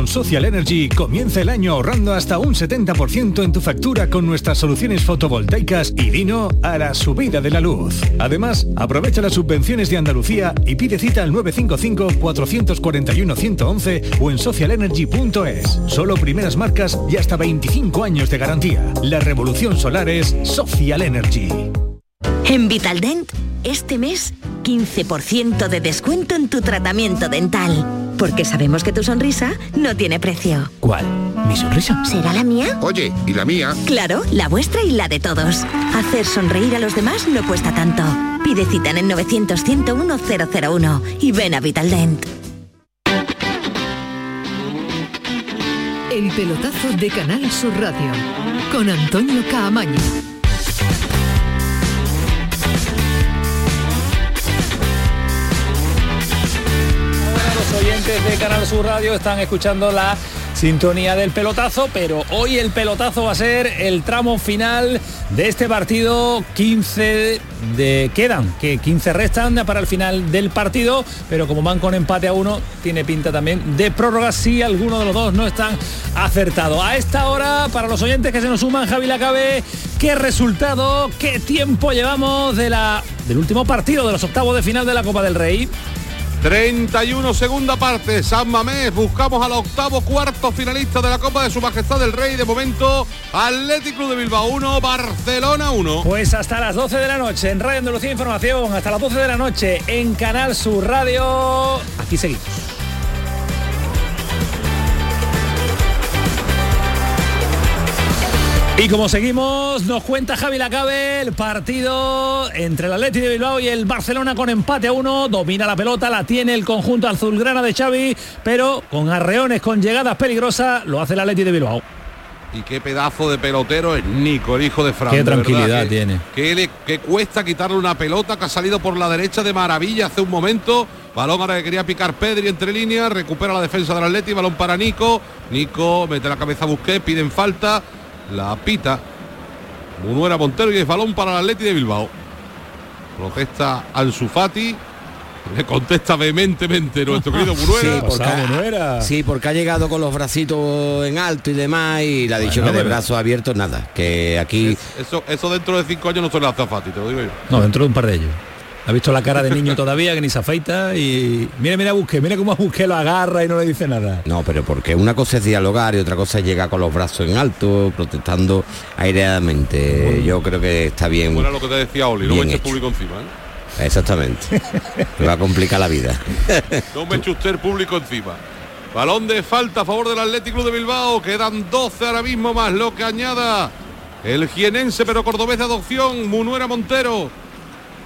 Con Social Energy comienza el año ahorrando hasta un 70% en tu factura con nuestras soluciones fotovoltaicas y vino a la subida de la luz. Además, aprovecha las subvenciones de Andalucía y pide cita al 955-441-111 o en socialenergy.es. Solo primeras marcas y hasta 25 años de garantía. La revolución solar es Social Energy. En Vitaldent, este mes, 15% de descuento en tu tratamiento dental. Porque sabemos que tu sonrisa no tiene precio. ¿Cuál? ¿Mi sonrisa? ¿Será la mía? Oye, ¿y la mía? Claro, la vuestra y la de todos. Hacer sonreír a los demás no cuesta tanto. Pide cita en el 900 101 001 y ven a Vitaldent. El pelotazo de Canal Sur Radio con Antonio Caamaño. De Canal Sur Radio están escuchando la sintonía del pelotazo, pero hoy el pelotazo va a ser el tramo final de este partido. 15 de quedan, que 15 restan para el final del partido, pero como van con empate a uno, tiene pinta también de prórroga si alguno de los dos no están acertado. A esta hora, para los oyentes que se nos suman, Javi Lacabe, ¿qué resultado, qué tiempo llevamos de la, del último partido de los octavos de final de la Copa del Rey? 31 segunda parte, San Mamés, buscamos al octavo cuarto finalista de la Copa de Su Majestad del Rey, de momento Atlético de Bilbao 1, Barcelona 1. Pues hasta las 12 de la noche en Radio Andalucía Información, hasta las 12 de la noche en Canal Sur Radio, aquí seguimos. Y como seguimos, nos cuenta Javi Lacabe el partido entre el Atleti de Bilbao y el Barcelona con empate a uno. Domina la pelota, la tiene el conjunto azulgrana de Xavi, pero con arreones, con llegadas peligrosas, lo hace el Atleti de Bilbao. Y qué pedazo de pelotero es Nico, el hijo de Fran. Qué tranquilidad que- tiene. Que, le, que cuesta quitarle una pelota que ha salido por la derecha de maravilla hace un momento. Balón ahora que quería picar Pedri entre líneas, recupera la defensa del Atleti, balón para Nico. Nico mete la cabeza a Busquets, piden falta, la pita. Munuera Montero y es balón para el Atleti de Bilbao. Protesta Ansu Fati. Le contesta vehementemente nuestro querido Munuera. Sí, porque, ha, sí, porque ha llegado con los bracitos en alto y demás y le ha dicho Bueno, que de brazos abiertos nada, que aquí Eso, eso dentro de cinco años no se le hace a Fati, te lo digo yo. No, dentro de un par de ellos. Ha visto la cara de niño todavía que ni se afeita y mira, mira Busqué, mira cómo Busqué lo agarra y no le dice nada. No, pero porque una cosa es dialogar y otra cosa es llegar con los brazos en alto, protestando aireadamente. Yo creo que está bien. Bueno, lo que te decía Oli, no me público encima, ¿eh? Exactamente. Me va a complicar la vida. No me eche usted el público encima. Balón de falta a favor del Atlético Club de Bilbao. Quedan 12 ahora mismo más lo que añada el jienense pero cordobés de adopción, Munuera Montero.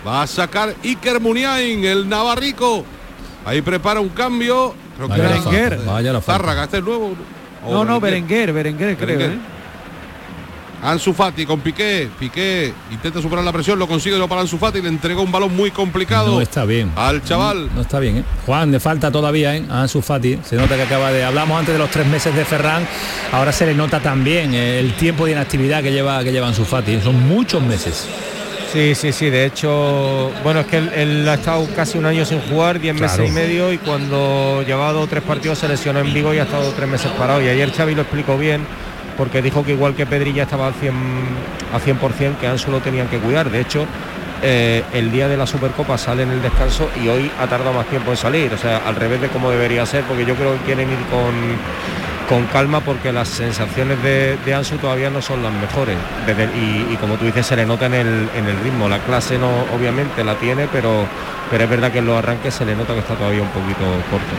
Va a sacar Iker Muniain, el navarrico. Ahí prepara un cambio. Creo que Vaya era la falta, vaya la falta. Zárraga, este es nuevo. O No, no, Berenguer, Berenguer, creo. Berenguer. ¿eh? Ansu Fati con Piqué, Piqué intenta superar la presión, lo consigue, lo para Ansu Fati, le entregó un balón muy complicado No está bien. al chaval. No está bien, ¿eh? Juan, le falta todavía, ¿eh? A Ansu Fati. Se nota que acaba de... Hablamos antes de los tres meses de Ferran. Ahora se le nota también eh, el tiempo de inactividad que lleva, que lleva Ansu Fati. Son muchos meses. Sí, sí, sí. De hecho, bueno, es que él, él ha estado casi un año sin jugar, 10 Claro. meses y medio, y cuando llevaba dos o tres partidos se lesionó en Vigo y ha estado tres meses parado. Y ayer Xavi lo explicó bien, porque dijo que igual que Pedri ya estaba al 100, al 100% que Ansu lo tenían que cuidar. De hecho, eh, el día de la Supercopa sale en el descanso y hoy ha tardado más tiempo en salir. O sea, al revés de como debería ser, porque yo creo que quieren ir con, con calma porque las sensaciones de, de Ansu todavía no son las mejores. Desde- y, y como tú dices, se le nota en el, en el ritmo. La clase no, obviamente la tiene, pero, pero es verdad que en los arranques se le nota que está todavía un poquito corto.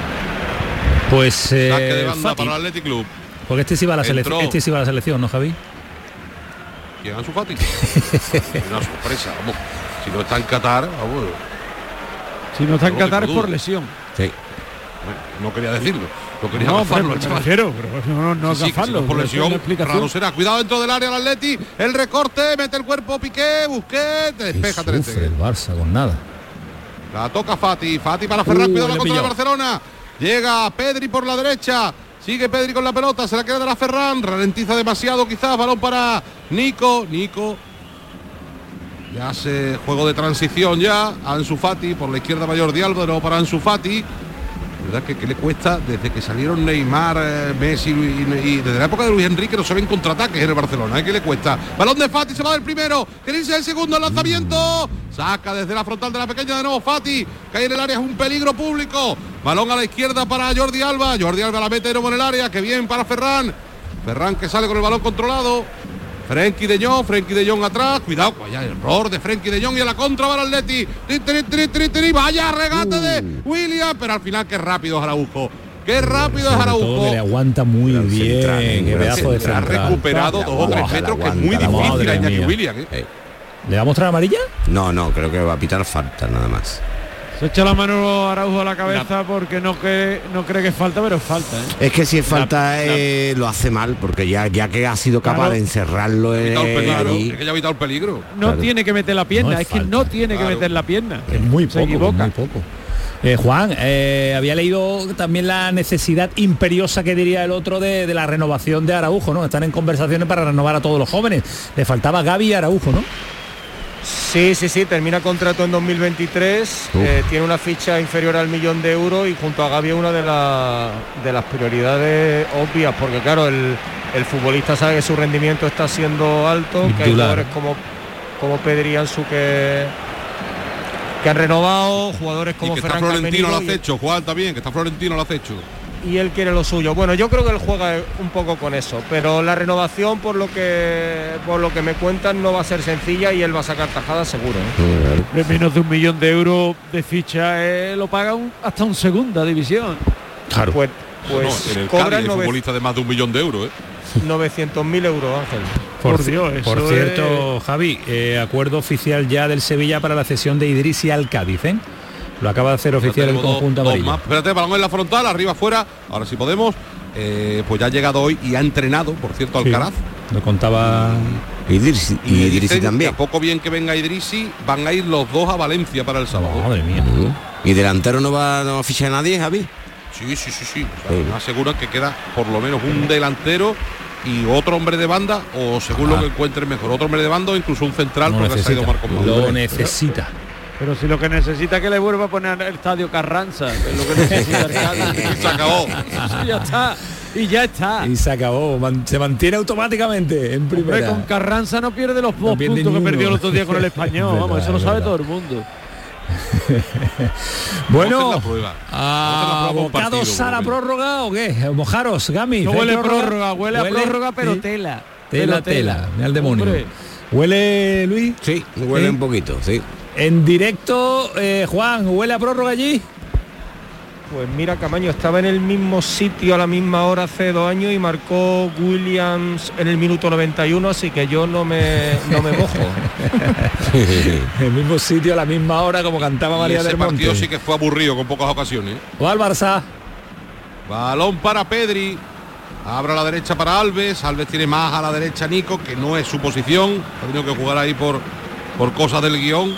Pues... eh, Saque de banda Fati. para el Athletic Club. Porque este sí va a la selección. Este sí va a la selección, ¿no, Javi? ¿Quién Ansu Fati? Una sorpresa, vamos. Si no está en Qatar, vamos. Si no está en que Qatar es por lesión. Sí. Bueno, no quería decirlo. No quería No, agafarlo, pero me chaval. refiero, pero no, no Sí, sí, no es por lesión, raro será. Cuidado dentro del área el Atleti. El recorte, mete el cuerpo Piqué, Busquets, despeja Sufre el Barça con nada. La toca Fati. Fati para Ferran, Uh, cuidado la contra de. Barcelona. Llega Pedri por la derecha. Sigue Pedri con la pelota, se la queda de la Ferran. Ralentiza demasiado quizás. Balón para Nico. Nico. Ya hace juego de transición ya. Ansu Fati por la izquierda mayor de Álvaro para Ansu Fati. ¿Verdad? Que, que le cuesta desde que salieron Neymar, eh, Messi y, desde la época de Luis Enrique no se ven contraataques en el Barcelona. ¿eh? ¿Qué le cuesta? Balón de Fati, se va del primero. Quiere irse el segundo, el lanzamiento. Saca desde la frontal de la pequeña de nuevo Fati. Cae en el área, es un peligro público. Balón a la izquierda para Jordi Alba. Jordi Alba la mete de nuevo en el área. Que bien para Ferran. Ferran que sale con el balón controlado. Frenkie de Jong, Frenkie de Jong atrás, cuidado, vaya error de Frenkie de Jong y a la contra va el Atleti. Tri, tri, tri, tri, tri, vaya regate de William, pero al final qué rápido es Araujo. Qué rápido es Araujo. que le aguanta muy Gran bien. central, qué gran pedazo de Se ha central. recuperado dos o tres metros, que es muy difícil a Iñaki. William. ¿eh? Eh, ¿Le va a mostrar amarilla? No, no, creo que va a pitar falta nada más. Se echa la mano Araujo a la cabeza porque no, que, no cree que es falta, pero es falta. ¿eh? Es que si es falta eh, lo hace mal, porque ya, ya que ha sido capaz Claro. de encerrarlo Ha evitado el eh, es que ya ha evitado el peligro. No Claro. tiene que meter la pierna, No es es, que no tiene claro. que meter la pierna. Es muy Se poco, equivoca. muy poco. Eh, Juan, eh, había leído también la necesidad imperiosa que diría el otro de, de la renovación de Araujo, ¿no? Están en conversaciones para renovar a todos los jóvenes. Le faltaba Gaby y Araujo, ¿no? Sí, sí, sí, termina contrato en 2023, Uf. eh, tiene una ficha inferior al millón de euros y junto a Gaby es una de, la- de las prioridades obvias, porque claro, el, el futbolista sabe que su rendimiento está siendo alto, que hay jugadores como, como Pedri y Ansu que, que han renovado, jugadores Y como que está Ferran Florentino Campbell y- acecho, Juan también, que está Florentino al acecho. Y él quiere lo suyo. Bueno, yo creo que él juega un poco con eso, pero la renovación por lo que por lo que me cuentan no va a ser sencilla y él va a sacar tajada seguro. ¿eh? De menos de un millón de euros de ficha eh, lo paga un- hasta un segunda división. Claro. Pues, No, pues en el cobran Cádiz nove- futbolista de más de un millón de euros. ¿eh? 900.000 euros, Ángel. Por ci- Dios, por cierto, Javi, eh, acuerdo oficial ya del Sevilla para la cesión de Idrisi al Cádiz, ¿eh? Lo acaba de hacer oficial el dos- conjunto dos amarillo. más. Espérate, balón en la frontal, arriba afuera. Ahora sí podemos. Eh, pues ya ha llegado hoy y ha entrenado, por cierto, Sí, Alcaraz. Lo contaba Idrisi, y Idrisi dicen que también. a poco bien que venga Idrisi, van a ir los dos a Valencia para el sábado. Madre mía. ¿Y delantero no va, no va a fichar a nadie, Javi? Sí, sí, sí, sí. O sea, Sí. me aseguran que queda por lo menos un delantero y otro hombre de banda, o según lo Ah. que encuentre mejor, otro hombre de banda o incluso un central, Lo porque ha necesita. salido Marco. Lo necesita. Pero si lo que necesita es que le vuelva a poner el estadio Carranza, que es lo que necesita el Cádiz. Y se acabó. Sí, ya está. Y ya está. Y se acabó. Man- se mantiene automáticamente en Hombre, primera. con Carranza no pierde los dos pierde puntos que perdió el otro día con el español. Es Vamos, eso lo sabe verdad. todo el mundo. Bueno, a la prueba. Vamos a hacer la prueba con ¿abocados partido, a la Rubén. prórroga o qué? Mojaros, Gami. No ¿hay huele prórroga, huele, a prórroga, pero Sí. tela. Tela, Pero tela, mira el demonio. Hombre, ¿Huele, Luis? Sí, huele ¿Eh? un poquito, sí. En directo, eh, Juan, ¿huele a prórroga allí? Pues mira, Camaño estaba en el mismo sitio a la misma hora hace dos años y marcó Williams en el minuto 91, así que yo no me, no me mojo. En el mismo sitio, a la misma hora, como cantaba Y María ese del partido sí que fue aburrido con pocas ocasiones. O al Barça. Balón para Pedri. Abra a la derecha para Alves. Alves tiene más a la derecha Nico, que no es su posición. Ha tenido que jugar ahí por, por cosas del guion.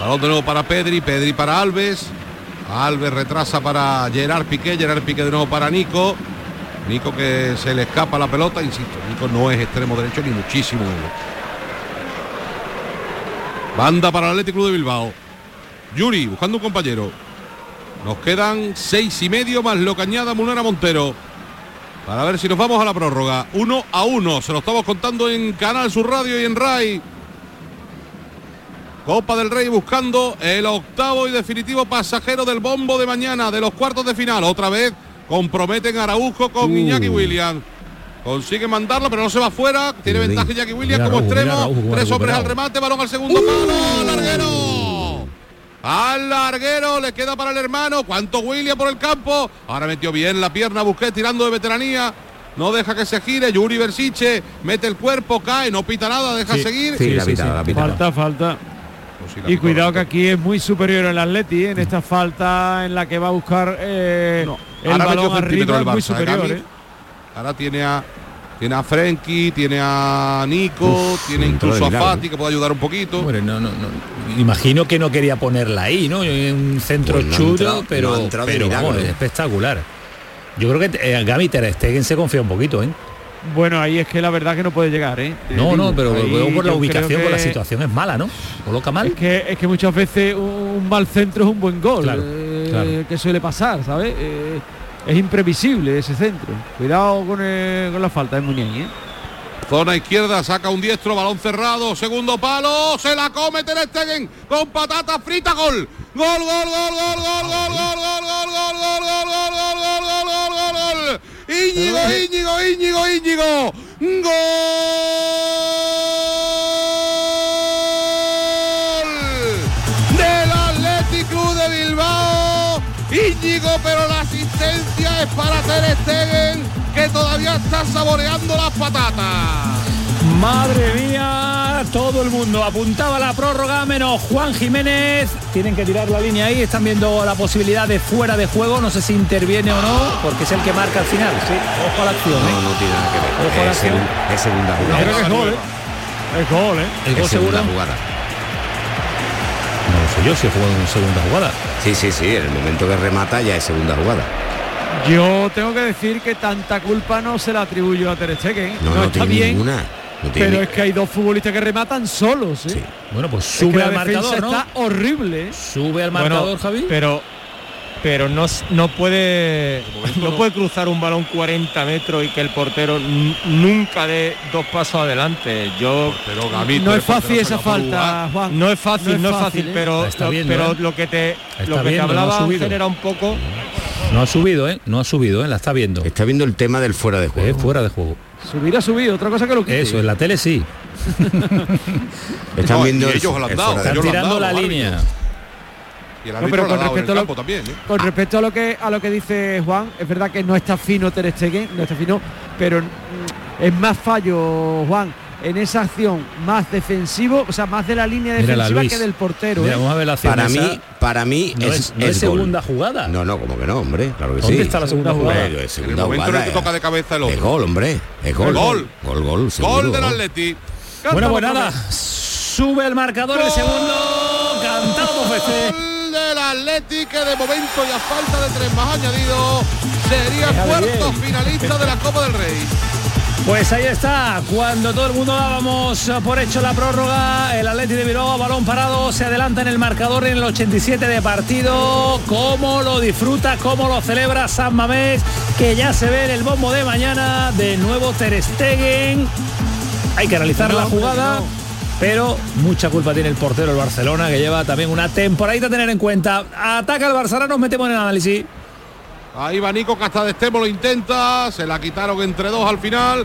Balón de nuevo para Pedri. Pedri para Alves. Alves retrasa para Gerard Piqué. Gerard Piqué de nuevo para Nico. Nico que se le escapa la pelota. Insisto, Nico no es extremo derecho ni muchísimo menos. Banda para el Atlético de Bilbao. Yuri buscando un compañero. Nos quedan seis y medio más lo que añada Munera Montero. Para ver si nos vamos a la prórroga. Uno a uno. Se lo estamos contando en Canal Sur Radio y en RAI. Copa del Rey buscando el octavo y definitivo pasajero del bombo de mañana de los cuartos de final. Otra vez comprometen a Araujo con Uh. Iñaki Williams. Consigue mandarla, pero no se va fuera. Tiene ventaja Iñaki Williams mira como Araujo, mira extremo. Araujo, Tres hombres al remate. Balón al segundo palo. Larguero. Al larguero le queda para el hermano. ¿Cuánto William por el campo? Ahora metió bien la pierna Busquets tirando de veteranía. No deja que se gire. Yuri Bersiche mete el cuerpo, cae, no pita nada, deja Sí. seguir. Sí, la sí, pitaba, sí. la pitaba. falta, falta. Pues Y cuidado que aquí es muy superior el Atleti ¿eh? en esta falta en la que va a buscar eh, el Ahora balón arriba el muy Barça, superior. ¿eh? Ahora tiene a tiene a Frenkie, tiene a Nico, Uf, tiene incluso a. Fati que puede ayudar un poquito. Hombre, no, no, no. Imagino que no quería ponerla ahí, ¿no? En un centro Pues chulo, entrado- pero, vamos, es espectacular. Yo creo que eh, Gaby Ter Stegen se confía un poquito, ¿eh? Bueno, ahí es que la verdad que no puede llegar, ¿eh? No, no, pero ahí luego por la ubicación, por la situación es mala, ¿no? Coloca mal. Es que, es que muchas veces un mal centro es un buen gol. Claro. Eh, eh, que suele pasar, ¿sabes? Eh, es imprevisible ese centro. Cuidado con, el- con la falta de Muniain, ¿eh? Zona izquierda, saca un diestro, balón cerrado, segundo palo, se la come Ter Stegen con patata frita, gol. Gol, gol, gol, gol, gol, gol, gol, gol, gol, gol, gol, gol, gol, gol, gol, gol, gol, gol, gol. Íñigo, Íñigo, Íñigo, Íñigo. Gol del Athletic Club de Bilbao. Íñigo, pero la asistencia es para Ter Stegen, que todavía está saboreando las patatas. Madre mía, todo el mundo apuntaba a la prórroga menos Juan Jiménez. Tienen que tirar la línea ahí, están viendo la posibilidad de fuera de juego, no sé si interviene o no, porque es el que marca al final. Sí, ojo a la acción. ¿eh? No, no tiene nada que ver. Ojo a la Es, acción. segun- es segunda jugada. Creo que es gol, ¿eh? Es gol, ¿eh? El gol Es segunda seguro. jugada. No lo sé yo si jugó en segunda jugada. Sí, sí, sí. En el momento que remata ya es segunda jugada. Yo tengo que decir que tanta culpa no se la atribuyo a Ter Stegen. No, No, no, está tiene bien, ninguna. No tiene pero es que hay dos futbolistas que rematan solos, ¿eh? Sí. Bueno, pues Es que sube la al marcador, ¿no? está horrible. ¿eh? Sube al Bueno, marcador, Javi. Pero pero no, no puede no no. puede cruzar un balón 40 metros y que el portero nunca dé dos pasos adelante. Yo Pero Gamito, No es fácil esa falta, no es fácil, no es fácil, ¿eh? pero lo, viendo, pero ¿eh? lo que te lo que te viendo, no hablaba. Ángel era un poco No ha subido, ¿eh? No ha subido, ¿eh? La está viendo. Está viendo el tema del fuera de Es juego. fuera de juego. Subir a subir, otra cosa que lo quite. Eso, en la tele sí. Están No, viendo ellos la han el dado, fuera de Están ellos tirando dado, la línea. Y el árbitro pero la con ha respecto a lo- también, ¿eh? Con respecto a lo que a lo que dice Juan, es verdad que no está fino Ter Stegen, no está fino, pero es más fallo, Juan, en esa acción más defensivo, o sea, más de la línea Mírala, defensiva Luis. que del portero. Mira, ¿eh? vamos a ver la acción Para esa. mí, para mí no es, no es gol. segunda jugada. No, no, como que no, hombre. Claro que ¿Dónde sí. está la segunda jugada? Hombre, es En el momento en el jugada. que toca de cabeza el Es otro. gol, hombre. Es gol. Gol. Gol, gol. seguro, Gol del gol. Atleti. Bueno, pues nada, sube el marcador el segundo, cantado FC. Gol del Atleti que de momento y a falta de tres más añadido sería cuarto finalista de la Copa del Rey. Pues ahí está, cuando todo el mundo dábamos por hecho la prórroga, el Atleti de Bilbao, balón parado, se adelanta en el marcador en el 87 de partido. Cómo lo disfruta, cómo lo celebra San Mamés, que ya se ve en el bombo de mañana. De nuevo Ter Stegen. Hay que realizar No, la jugada. no. Pero mucha culpa tiene el portero del Barcelona, que lleva también una temporadita a tener en cuenta. Ataca el Barcelona, nos metemos en el análisis. Ahí va Nico que hasta de Estemo lo intenta, se la quitaron entre dos al final.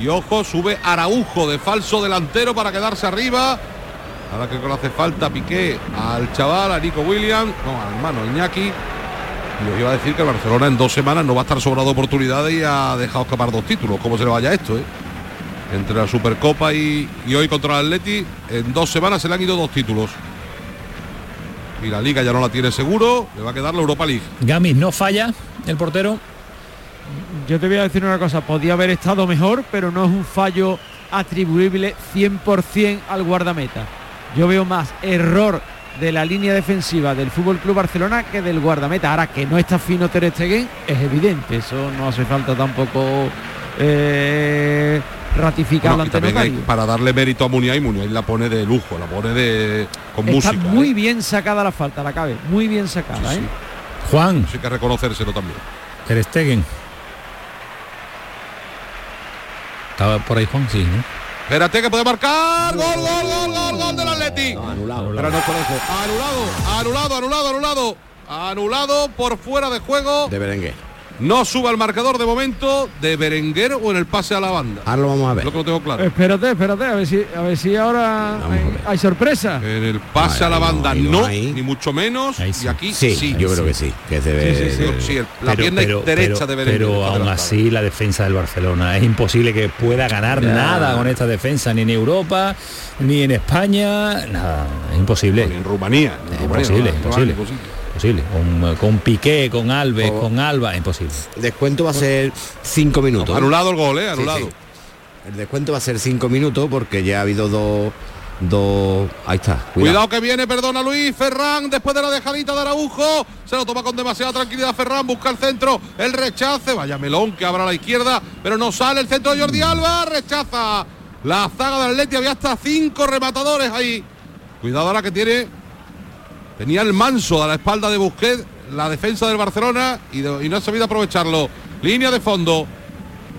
Y ojo, sube Araujo de falso delantero para quedarse arriba. Ahora que le hace falta Piqué al chaval, a Nico Williams, no, al hermano Iñaki. Y os iba a decir que el Barcelona en dos semanas no va a estar sobrado de oportunidades y ha dejado escapar dos títulos. ¿Cómo se le vaya esto, eh? Entre la Supercopa y, y hoy contra el Atleti, en dos semanas se le han ido dos títulos. Y la Liga ya no la tiene seguro, le va a quedar la Europa League. Gamis no falla, el portero. Yo te voy a decir una cosa, podía haber estado mejor, pero no es un fallo atribuible 100% al guardameta. Yo veo más error de la línea defensiva del Fútbol Club Barcelona que del guardameta. Ahora que no está fino Ter Stegen es evidente, eso no hace falta tampoco eh, ante hay- notario. para darle mérito a Muniain, Muniain la pone de lujo, la pone de con Está música. muy ¿eh? bien sacada la falta, la cabe, muy bien sacada, Sí, ¿eh? sí. Juan, Eso hay que reconocérselo también. Ter Stegen. Estaba por ahí Juan, sí, ¿no? Espérate que puede marcar. Gol, gol, gol, gol, gol del Atleti. anulado. Pero no conoce. Anulado, anulado, anulado, anulado. Anulado por fuera de juego. De Berenguer. No sube al marcador de momento de Berenguer o en el pase a la banda. Ahora lo vamos a ver. lo que no tengo claro. Espérate, espérate, a ver si, a ver si ahora hay, ver. hay sorpresa. En el pase a la no, banda no no, hay. ni mucho menos. Sí. Y aquí Sí, sí. yo creo que sí. Que se ve. Sí, sí, sí. Sí, el- la pierna derecha de Berenguer. pero aún así la defensa del Barcelona es imposible que pueda ganar nada con esta defensa ni en Europa ni en España nada es imposible Ni en Rumanía. en Es Rumanía, imposible, no, no, imposible. imposible. Imposible con, con Piqué con Alves O- con Alba imposible Descuento va a ser cinco minutos. Anulado el gol, eh, anulado. sí. El descuento va a ser cinco minutos porque ya ha habido dos. Dos. Ahí está. Cuidado. Cuidado. que viene, perdona Luis, Ferran, después de la dejadita de Araujo, se lo toma con demasiada tranquilidad Ferran, busca el centro, el rechace, vaya melón que abra a la izquierda, pero no sale el centro de Jordi Alba, rechaza la zaga del Atleti, había hasta cinco rematadores ahí. Cuidado ahora que tiene, tenía el manso a la espalda de Busquets, la defensa del Barcelona y, no ha sabido aprovecharlo. Línea de fondo.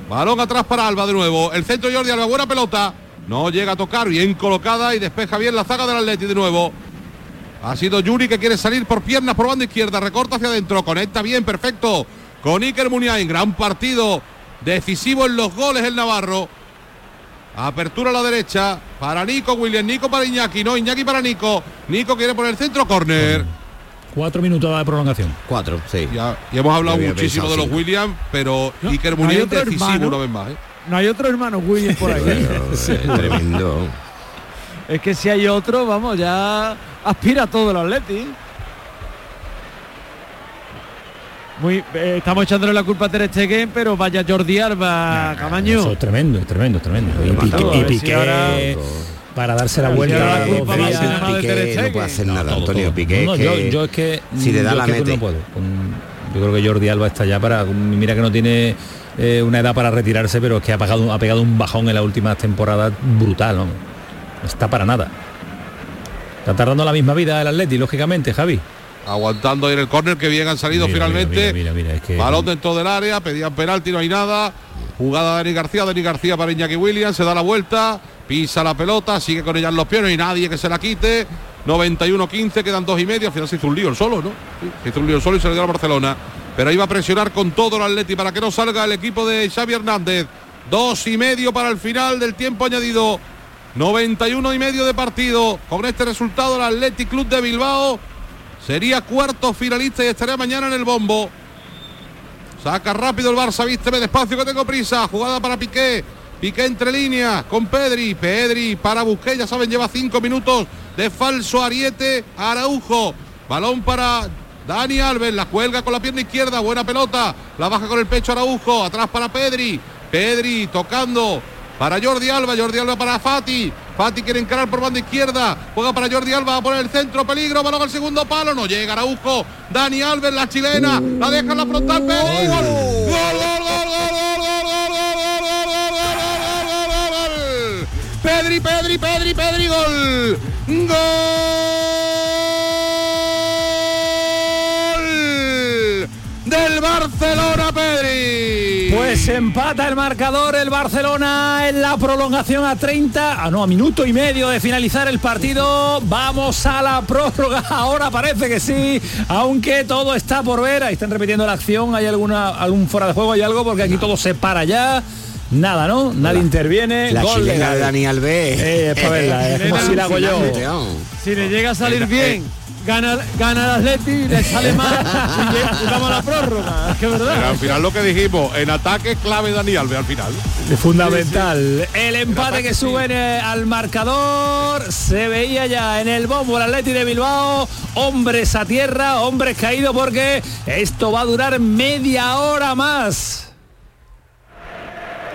Balón atrás para Alba de nuevo. El centro Jordi Alba, buena pelota. No llega a tocar, bien colocada y despeja bien la zaga del Atleti de nuevo. Ha sido Yuri que quiere salir por piernas por banda izquierda, recorta hacia adentro, conecta bien, perfecto. Con Iker Muniain, gran partido, decisivo en los goles el Navarro. Apertura a la derecha para Nico Williams, Nico para Iñaki, no, Iñaki para Nico. Nico quiere poner el centro, córner. Cuatro minutos de prolongación. Cuatro, sí. Ya, ya hemos hablado muchísimo de los. Williams, pero No, Iker no Muniain otro decisivo hermano. una vez más. ¿eh? No hay otro hermano Williams por ahí. Pero, tremendo. es que si hay otro, vamos, ya aspira todo el Atleti. Muy, eh, estamos echándole la culpa a Ter Stegen, pero vaya Jordi Alba, Camaño. Eso es tremendo, es tremendo, es tremendo. Y matado, y si ahora- para darse la si vuelta. la días. Piqué no puede hacer No, nada, todo, Antonio todo. Piqué. No, yo, que yo es que si le da la mete. no puedo. Yo creo que Jordi Alba está ya para mira que no tiene eh, una edad para retirarse, pero es que ha pegado, ha pegado un bajón en las últimas temporadas brutal, ¿no? No está para nada. Está tardando la misma vida el Atleti, lógicamente, Javi. Aguantando ahí en el córner que bien han salido Mira, finalmente. mira, mira, es que- Balón dentro del área, pedían penalti, no hay nada. Jugada de Dani García, Dani García para Iñaki Williams, se da la vuelta, pisa la pelota, sigue con ella en los pies, no hay nadie que se la quite. 91-15, quedan dos y medio, al final se hizo un lío el solo, ¿no? Sí, se hizo un lío el solo y se le dio a Barcelona. Pero iba a presionar con todo el Atleti para que no salga el equipo de Xavi Hernández. Dos y medio para el final del tiempo añadido. 91 y medio de partido. Con este resultado el Athletic Club de Bilbao sería cuarto finalista y estaría mañana en el bombo. Saca rápido el Barça, vísteme despacio que tengo prisa. Jugada para Piqué. Piqué entre líneas con Pedri. Pedri para Busquets, ya saben, lleva cinco minutos de falso ariete. Araujo. Balón para Dani Alves. La cuelga con la pierna izquierda. Buena pelota. La baja con el pecho Araujo. Atrás para Pedri. Pedri tocando para Jordi Alba. Jordi Alba para Fati. Fati quiere encarar por banda izquierda. Juega para Jordi Alba. A poner el centro. Peligro. Balón al segundo palo. No llega Araujo. Dani Alves, la chilena. La deja en la frontal. Gol, gol, gol, gol, gol, gol, gol, gol, gol, gol, gol, gol, gol. Pedri, Pedri, Pedri, Pedri, gol. Gol empata el marcador el Barcelona en la prolongación a 30, ah no, a minuto y medio de finalizar el partido. Vamos a la prórroga. Ahora parece que sí, aunque todo está por ver. Ahí están repitiendo la acción. ¿Hay alguna algún fuera de juego? ¿Hay algo? Porque aquí todo se para ya. Nada, ¿no? Nadie interviene. La Gol de Dani Alves. Eh, es para verla, es como si la hago yo. Si le llega a salir Eh, bien, gana, gana el Atleti, le sale mal y a la prórroga. Es que es Pero verdad. al final lo que dijimos, en ataque clave Dani Alves al final. Fundamental. El empate que sube al marcador se veía ya en el bombo el Atleti de Bilbao. Hombres a tierra, hombres caídos porque esto va a durar media hora más.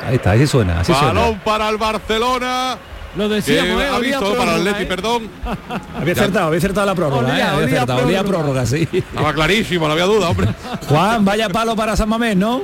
Ahí está, así suena, así Balón para el Barcelona. Lo Que decíamos, ¿eh? ha visto para el Atleti, ¿eh? perdón. Había acertado, había acertado la prórroga, Olía, ¿eh? Había olía acertado, olía prórroga. prórroga, sí. Estaba clarísimo, no había duda, hombre. Juan, vaya palo para San Mamés, ¿no?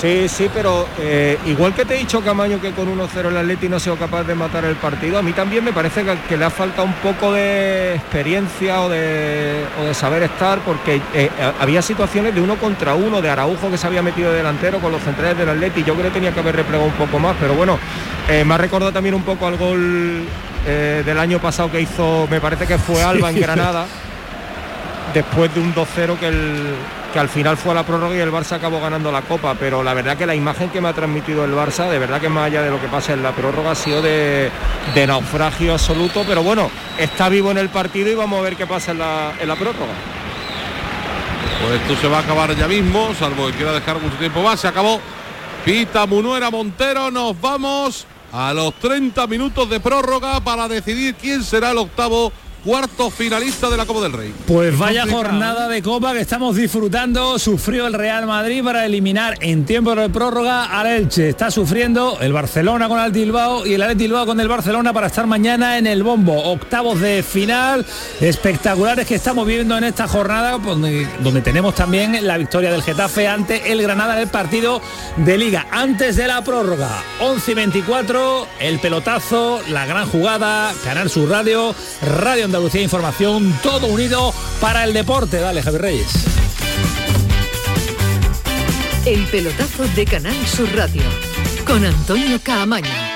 Sí, sí, pero eh, igual que te he dicho, Camaño, que con 1-0 el Atleti no ha sido capaz de matar el partido, a mí también me parece que, que le ha faltado un poco de experiencia o de, o de saber estar, porque eh, había situaciones de uno contra uno, de Araujo que se había metido de delantero con los centrales del Atleti, yo creo que tenía que haber replegado un poco más, pero bueno, eh, me ha recordado también un poco al gol del año pasado que hizo, me parece que fue Alba en Granada, después de un 2-0 que, el, que al final fue a la prórroga y el Barça acabó ganando la Copa, pero la verdad que la imagen que me ha transmitido el Barça, de verdad que más allá de lo que pasa en la prórroga, ha sido de, naufragio absoluto, pero bueno, está vivo en el partido y vamos a ver qué pasa en la, en la prórroga. Pues esto se va a acabar ya mismo, salvo que quiera dejar mucho tiempo más. Se acabó. Pita Munuera Montero, nos vamos a los 30 minutos de prórroga para decidir quién será el octavo cuarto finalista de la Copa del Rey. Pues vaya complicado, jornada de Copa que estamos disfrutando. Sufrió el Real Madrid para eliminar en tiempo de prórroga al Elche. Está sufriendo el Barcelona con el Bilbao y el Athletic Bilbao con el Barcelona para estar mañana en el bombo. Octavos de final espectaculares que estamos viendo en esta jornada donde, donde tenemos también la victoria del Getafe ante el Granada en el partido de Liga. Antes de la prórroga, 11 y 24, el pelotazo, la gran jugada, Canal Sur Radio, Radio Andalucía. Andalucía Información, todo unido para el deporte. Dale, Javier Reyes. El pelotazo de Canal Sur Radio con Antonio Caamaño.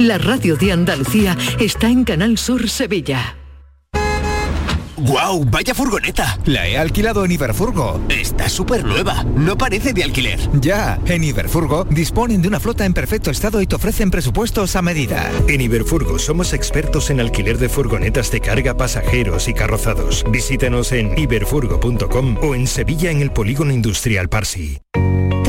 La radio de Andalucía está en Canal Sur Sevilla. ¡Guau! ¡Vaya furgoneta! La he alquilado en Iberfurgo. Está súper nueva. No parece de alquiler. Ya, en Iberfurgo disponen de una flota en perfecto estado y te ofrecen presupuestos a medida. En Iberfurgo somos expertos en alquiler de furgonetas de carga, pasajeros y carrozados. Visítanos en iberfurgo.com o en Sevilla en el Polígono Industrial Parsi.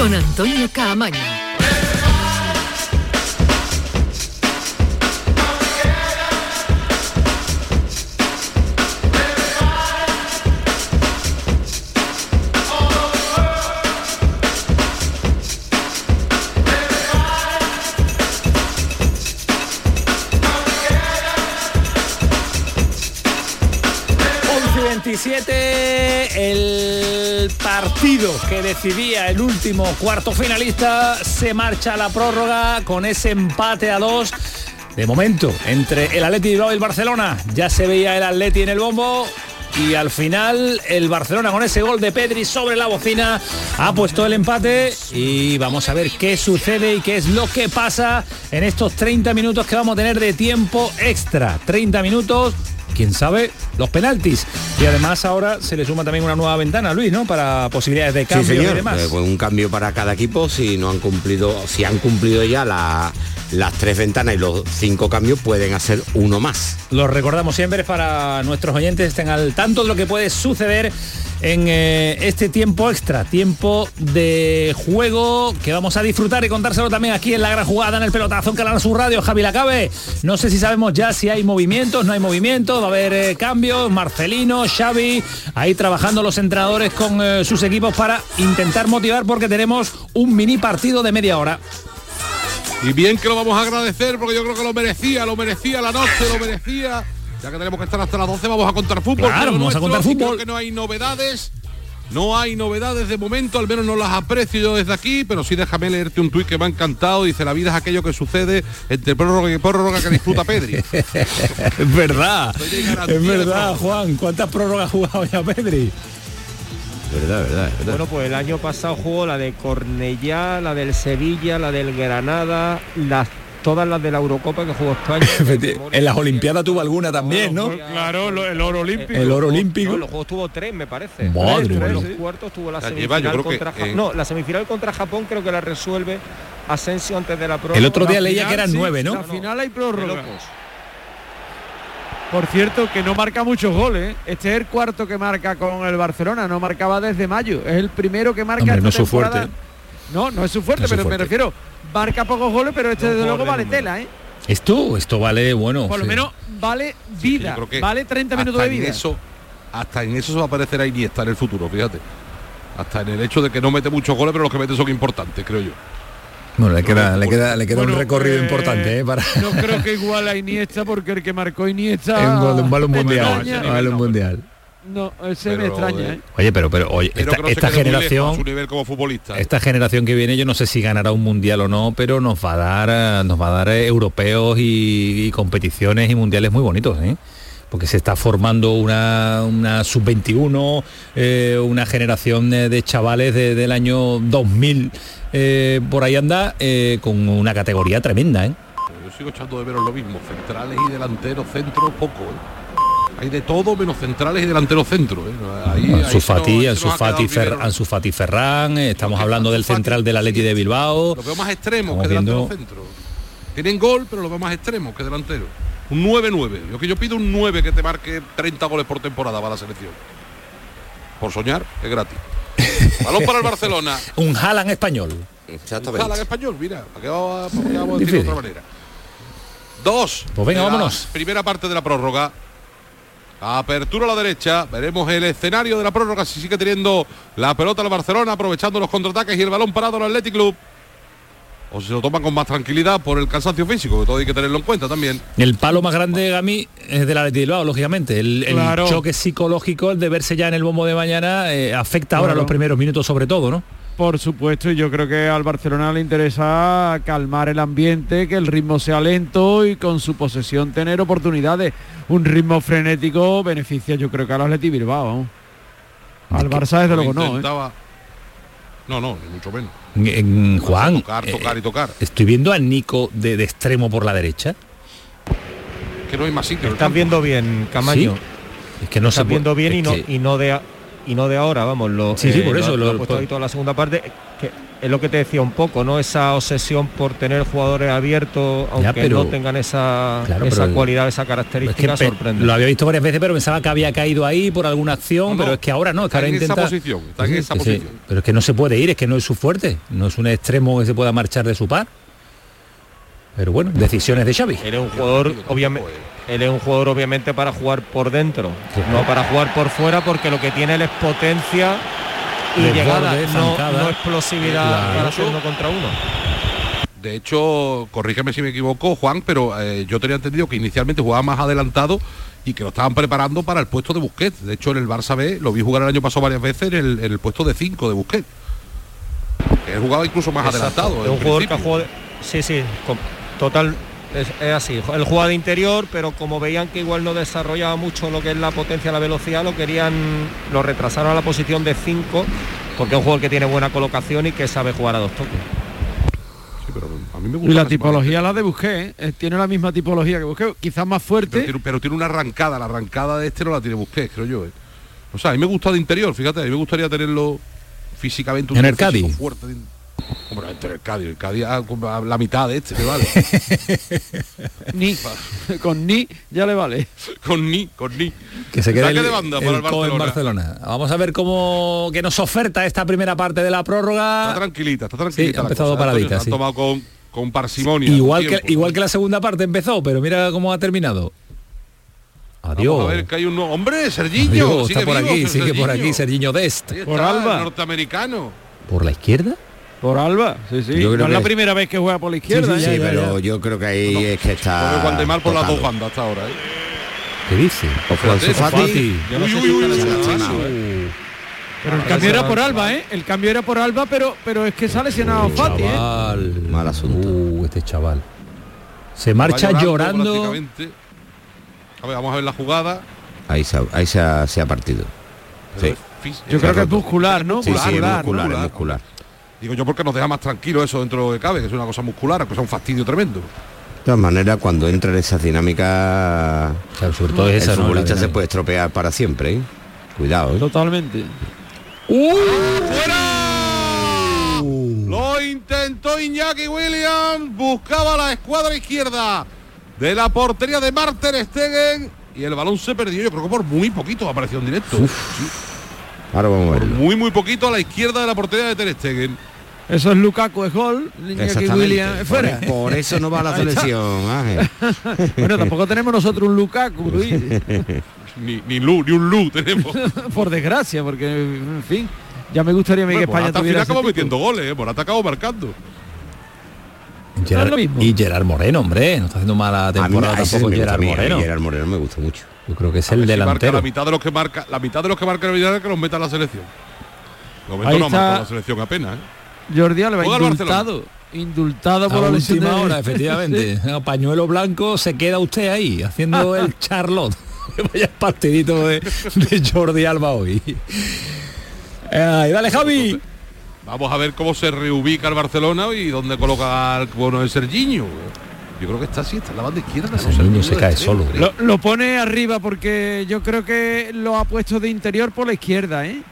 con Antonio Caamaño. y 27, el partido que decidía el último cuarto finalista se marcha a la prórroga con ese empate a dos. De momento, entre el Atleti y el Barcelona, ya se veía el Atleti en el bombo y al final el Barcelona con ese gol de Pedri sobre la bocina ha puesto el empate y vamos a ver qué sucede y qué es lo que pasa en estos 30 minutos que vamos a tener de tiempo extra. 30 minutos quién sabe, los penaltis. Y además ahora se le suma también una nueva ventana, Luis, ¿no? Para posibilidades de cambio sí, señor. y demás. Eh, pues un cambio para cada equipo si no han cumplido, si han cumplido ya la- las tres ventanas y los cinco cambios pueden hacer uno más. Lo recordamos siempre para nuestros oyentes estén al tanto de lo que puede suceder en eh, este tiempo extra, tiempo de juego que vamos a disfrutar y contárselo también aquí en la gran jugada en el pelotazo en Canal Sur Radio, Javi Lacabe. No sé si sabemos ya si hay movimientos, no hay movimientos, va a haber eh, cambios, Marcelino, Xavi, ahí trabajando los entrenadores con eh, sus equipos para intentar motivar porque tenemos un mini partido de media hora. Y bien que lo vamos a agradecer porque yo creo que lo merecía, lo merecía la noche, lo merecía. Ya que tenemos que estar hasta las 12 vamos a contar fútbol. Claro, vamos a contar nuestro, y creo fútbol. que no hay novedades. No hay novedades de momento, al menos no las aprecio yo desde aquí, pero sí déjame leerte un tuit que me ha encantado. Dice, la vida es aquello que sucede entre prórroga y prórroga que disfruta Pedri. es verdad, es verdad, Juan. ¿Cuántas prórrogas ha jugado ya Pedri? Verdad, verdad, verdad. Bueno, pues el año pasado jugó la de Cornellá, la del Sevilla, la del Granada, las todas las de la Eurocopa que jugó España. en las Olimpiadas tuvo alguna también, ¿no? Claro, lo- el oro olímpico. El oro olímpico. No, los juegos tuvo tres, me parece. Madre Tres, tres, mía. los cuartos tuvo la La semifinal lleva, contra Ja- eh, No, la semifinal contra Japón creo que la resuelve Asensio antes de la prórroga. El otro día leía que eran sí, nueve, ¿no? La final hay prórroga. locos. Por cierto, que no marca muchos goles. ¿eh? Este es el cuarto que marca con el Barcelona. No marcaba desde mayo. Es el primero que marca Hombre, no es su temporada fuerte. No, no es su fuerte, No es su pero me refiero, marca pocos goles, pero este desde luego vale tela, ¿eh? Esto, esto vale, bueno. Por lo sí. menos vale vida, Yo creo que vale 30 minutos de en vida. Eso, hasta en eso se va a parecer a Iniesta en el futuro, fíjate. Hasta en el hecho de que no mete muchos goles, pero los que mete son importantes, creo yo. Bueno, le queda, le queda, le queda un recorrido eh, importante, ¿eh? Para No creo que igual a Iniesta, porque el que marcó Iniesta... gol de un balón mundial. un balón mundial. No, ese me Pero, extraña, eh, ¿eh? Oye, pero, pero oye, Pero esta, que no se esta quede muy lejos a generación, su nivel como futbolista. esta generación que viene, yo no sé si ganará un mundial o no, pero nos va a dar, eh, nos va a dar eh, europeos y, y competiciones y mundiales muy bonitos, ¿eh? Porque se está formando una, una sub-21, eh, una generación eh, de chavales de- del año 2000, eh, por ahí anda, eh, con una categoría tremenda, ¿eh? Yo sigo echando de menos lo mismo, centrales y delanteros, centro, poco. Hay de todo menos centrales y delanteros centro. ¿eh? Ahí, ahí Ansu se nos- Fati, ahí se Ansu nos ha quedado Fati, el Fer- dinero. Ansu Fati Ferran, eh, estamos hablando del central del Atleti de Bilbao. Lo veo más extremo Estamos que delantero centro. Tienen gol, pero lo veo más extremo que delantero. Un 9-9. Yo que yo pido un 9 que te marque 30 goles por temporada para la selección. Por soñar, es gratis. Balón para el Barcelona. Un Haaland español. Un Haaland español, mira. ¿Para qué vamos a, para qué vamos a decir de otra manera? Dos. Pues venga, vámonos. Primera parte de la prórroga. Apertura a la derecha. Veremos el escenario de la prórroga si sigue teniendo la pelota el Barcelona, aprovechando los contraataques y el balón parado al Athletic Club. O si se lo toman con más tranquilidad por el cansancio físico, que todo hay que tenerlo en cuenta también. El palo más grande de Gami es del Atleti de Bilbao, lógicamente. El, el Claro. choque psicológico, el de verse ya en el bombo de mañana, eh, afecta ahora Claro. los primeros minutos sobre todo, ¿no? Por supuesto, y yo creo que al Barcelona le interesa calmar el ambiente, que el ritmo sea lento y con su posesión tener oportunidades. Un ritmo frenético beneficia yo creo que al Atleti Bilbao. Al Barça desde Lo luego no. ¿eh? intentaba- No, no, ni mucho menos. En- en Juan, Tocar, tocar y tocar. estoy viendo a Nico de, de extremo por la derecha. Que no hay más sitio. Estás viendo bien, Camaño. Sí. Es que no se Estás viendo bien y no, que- y no de a- y no de ahora, vamos, lo, Sí, sí, por eso, lo, lo- he puesto por- ahí toda la segunda parte, que es lo que te decía un poco, ¿no? Esa obsesión por tener jugadores abiertos, aunque pero- no tengan esa, Claro, esa pero- cualidad, esa Es característica, que sorprende. lo había visto varias veces, pero pensaba que había caído ahí por alguna acción, No, no, pero es que ahora no, es que ahora en esa intenta. posición, está en esa sí, posición. pero es que no se puede ir, es que no es su fuerte, no es un extremo que se pueda marchar de su par. Pero bueno, decisiones de Xavi. Él es un jugador, obviamente, él es un jugador obviamente para jugar por dentro, no para jugar por fuera, porque lo que tiene él es potencia y llegada, no, zancada. no explosividad Claro. para hacer uno contra uno. De hecho, corrígeme si me equivoco, Juan, pero eh, yo tenía entendido que inicialmente jugaba más adelantado y que lo estaban preparando para el puesto de Busquets. De hecho, en el Barça B lo vi jugar el año pasado varias veces en el, en el puesto de 5 de Busquets. Que él jugaba incluso más Exacto. adelantado. Es un jugador que de- Sí, sí, total. Es, es así. Él juega de interior, pero como veían que igual no desarrollaba mucho lo que es la potencia, la velocidad, lo querían, lo retrasaron a la posición de 5, porque es un jugador que tiene buena colocación y que sabe jugar a dos toques. Sí, pero a mí me Y gusta la casi más. tipología la de Busquets, ¿eh? tiene la misma tipología que Busquets, quizás más Pero fuerte. tiene, pero tiene una arrancada, la arrancada de este no la tiene Busquets, creo yo. eh. O sea, a mí me gusta de interior, fíjate, a mí me gustaría tenerlo físicamente un En el Cádiz. fuerte. de- Hombre, entre el Cádiz, el Cádiz a, a la mitad de este, vale. Ni, con ni ya le vale. con ni, con ni. Que se quede el, de banda el para el Barcelona. Barcelona. Vamos a ver cómo que nos oferta esta primera parte de la Está prórroga. tranquilita, está tranquilita. Sí, ha empezado cosa, paradita, sí. han tomado con, con parsimonia. Igual que, tiempo. igual que la segunda parte empezó, pero mira cómo ha terminado. Adiós. Vamos a ver que hay un nuevo- hombre, Serginho, Adiós, sigue está por vivo, aquí, sigue por aquí, Serginho. Serginho Dest. Está, Por Alba. el norteamericano. ¿Por la izquierda? Por Alba, sí, sí. Yo creo no es la que- primera vez que juega por la izquierda. Sí, ¿eh? pero yo creo que ahí es que está. Pobre Waldemar por las dos bandas hasta ahora. ¿eh? ¿Qué dice? O no uy, lesionado. uy, Pero el cambio era por Alba, ¿eh? El cambio era por Alba, pero pero es que ha lesionado Fati, ¿eh? Mal asunto. Uh, este chaval. Se marcha llorando. prácticamente. A ver, vamos a ver la jugada. Ahí se, ha- ahí se ha, se ha partido. Sí. Yo creo que es muscular, ¿no? Sí, sí, es Muscular, muscular, ¿no? es muscular. Digo yo porque nos deja más tranquilo eso dentro de lo que cabe, que es una cosa muscular, que es un fastidio tremendo. De todas maneras, cuando entra en esa dinámica, Claro, sobre todo el esa, ¿no? futbolista se puede estropear para siempre. ¿eh? Cuidado. ¿eh? Totalmente. Lo intentó Iñaki Williams, buscaba la escuadra izquierda de la portería de Marter Stegen y el balón se perdió. Yo creo que por muy poquito apareció en directo. Sí, Ahora vamos a por verlo. muy muy poquito a la izquierda de la portería de Ter Stegen. Eso es Lukaku, es gol, Exactamente. William es fuera. por eso no va a la selección, bueno, tampoco tenemos nosotros un Lukaku, Luis. Ni, ni Lu, ni un Lu tenemos. Por desgracia, porque, en fin, ya me gustaría a mí que Bueno, España Morata al tuviera acabó metiendo goles, ¿eh? Morata acabó marcando. Gerard- y Gerard Moreno, hombre, no está haciendo mala A mí temporada ese tampoco Gerard a mí, a mí Moreno. Gerard Moreno me gusta mucho. Yo creo que es A el ver si delantero. la mitad de los que marca, la mitad de los que marca el Villarreal que los meta en la selección. De momento Ahí no ha marcado la selección apenas, ¿eh? Jordi Alba, indultado. Indultado A por la lesión última de- hora, efectivamente. A Pañuelo blanco se queda usted ahí, haciendo el Charlotte. Vaya partidito de, de Jordi Alba hoy. Ay, dale, Javi. Vamos a ver cómo se reubica el Barcelona y dónde coloca al bueno de Serginho. Yo creo que está así, está en la banda izquierda. Serginho se cae solo. Lo, lo pone arriba porque yo creo que lo ha puesto de interior por la izquierda, ¿eh?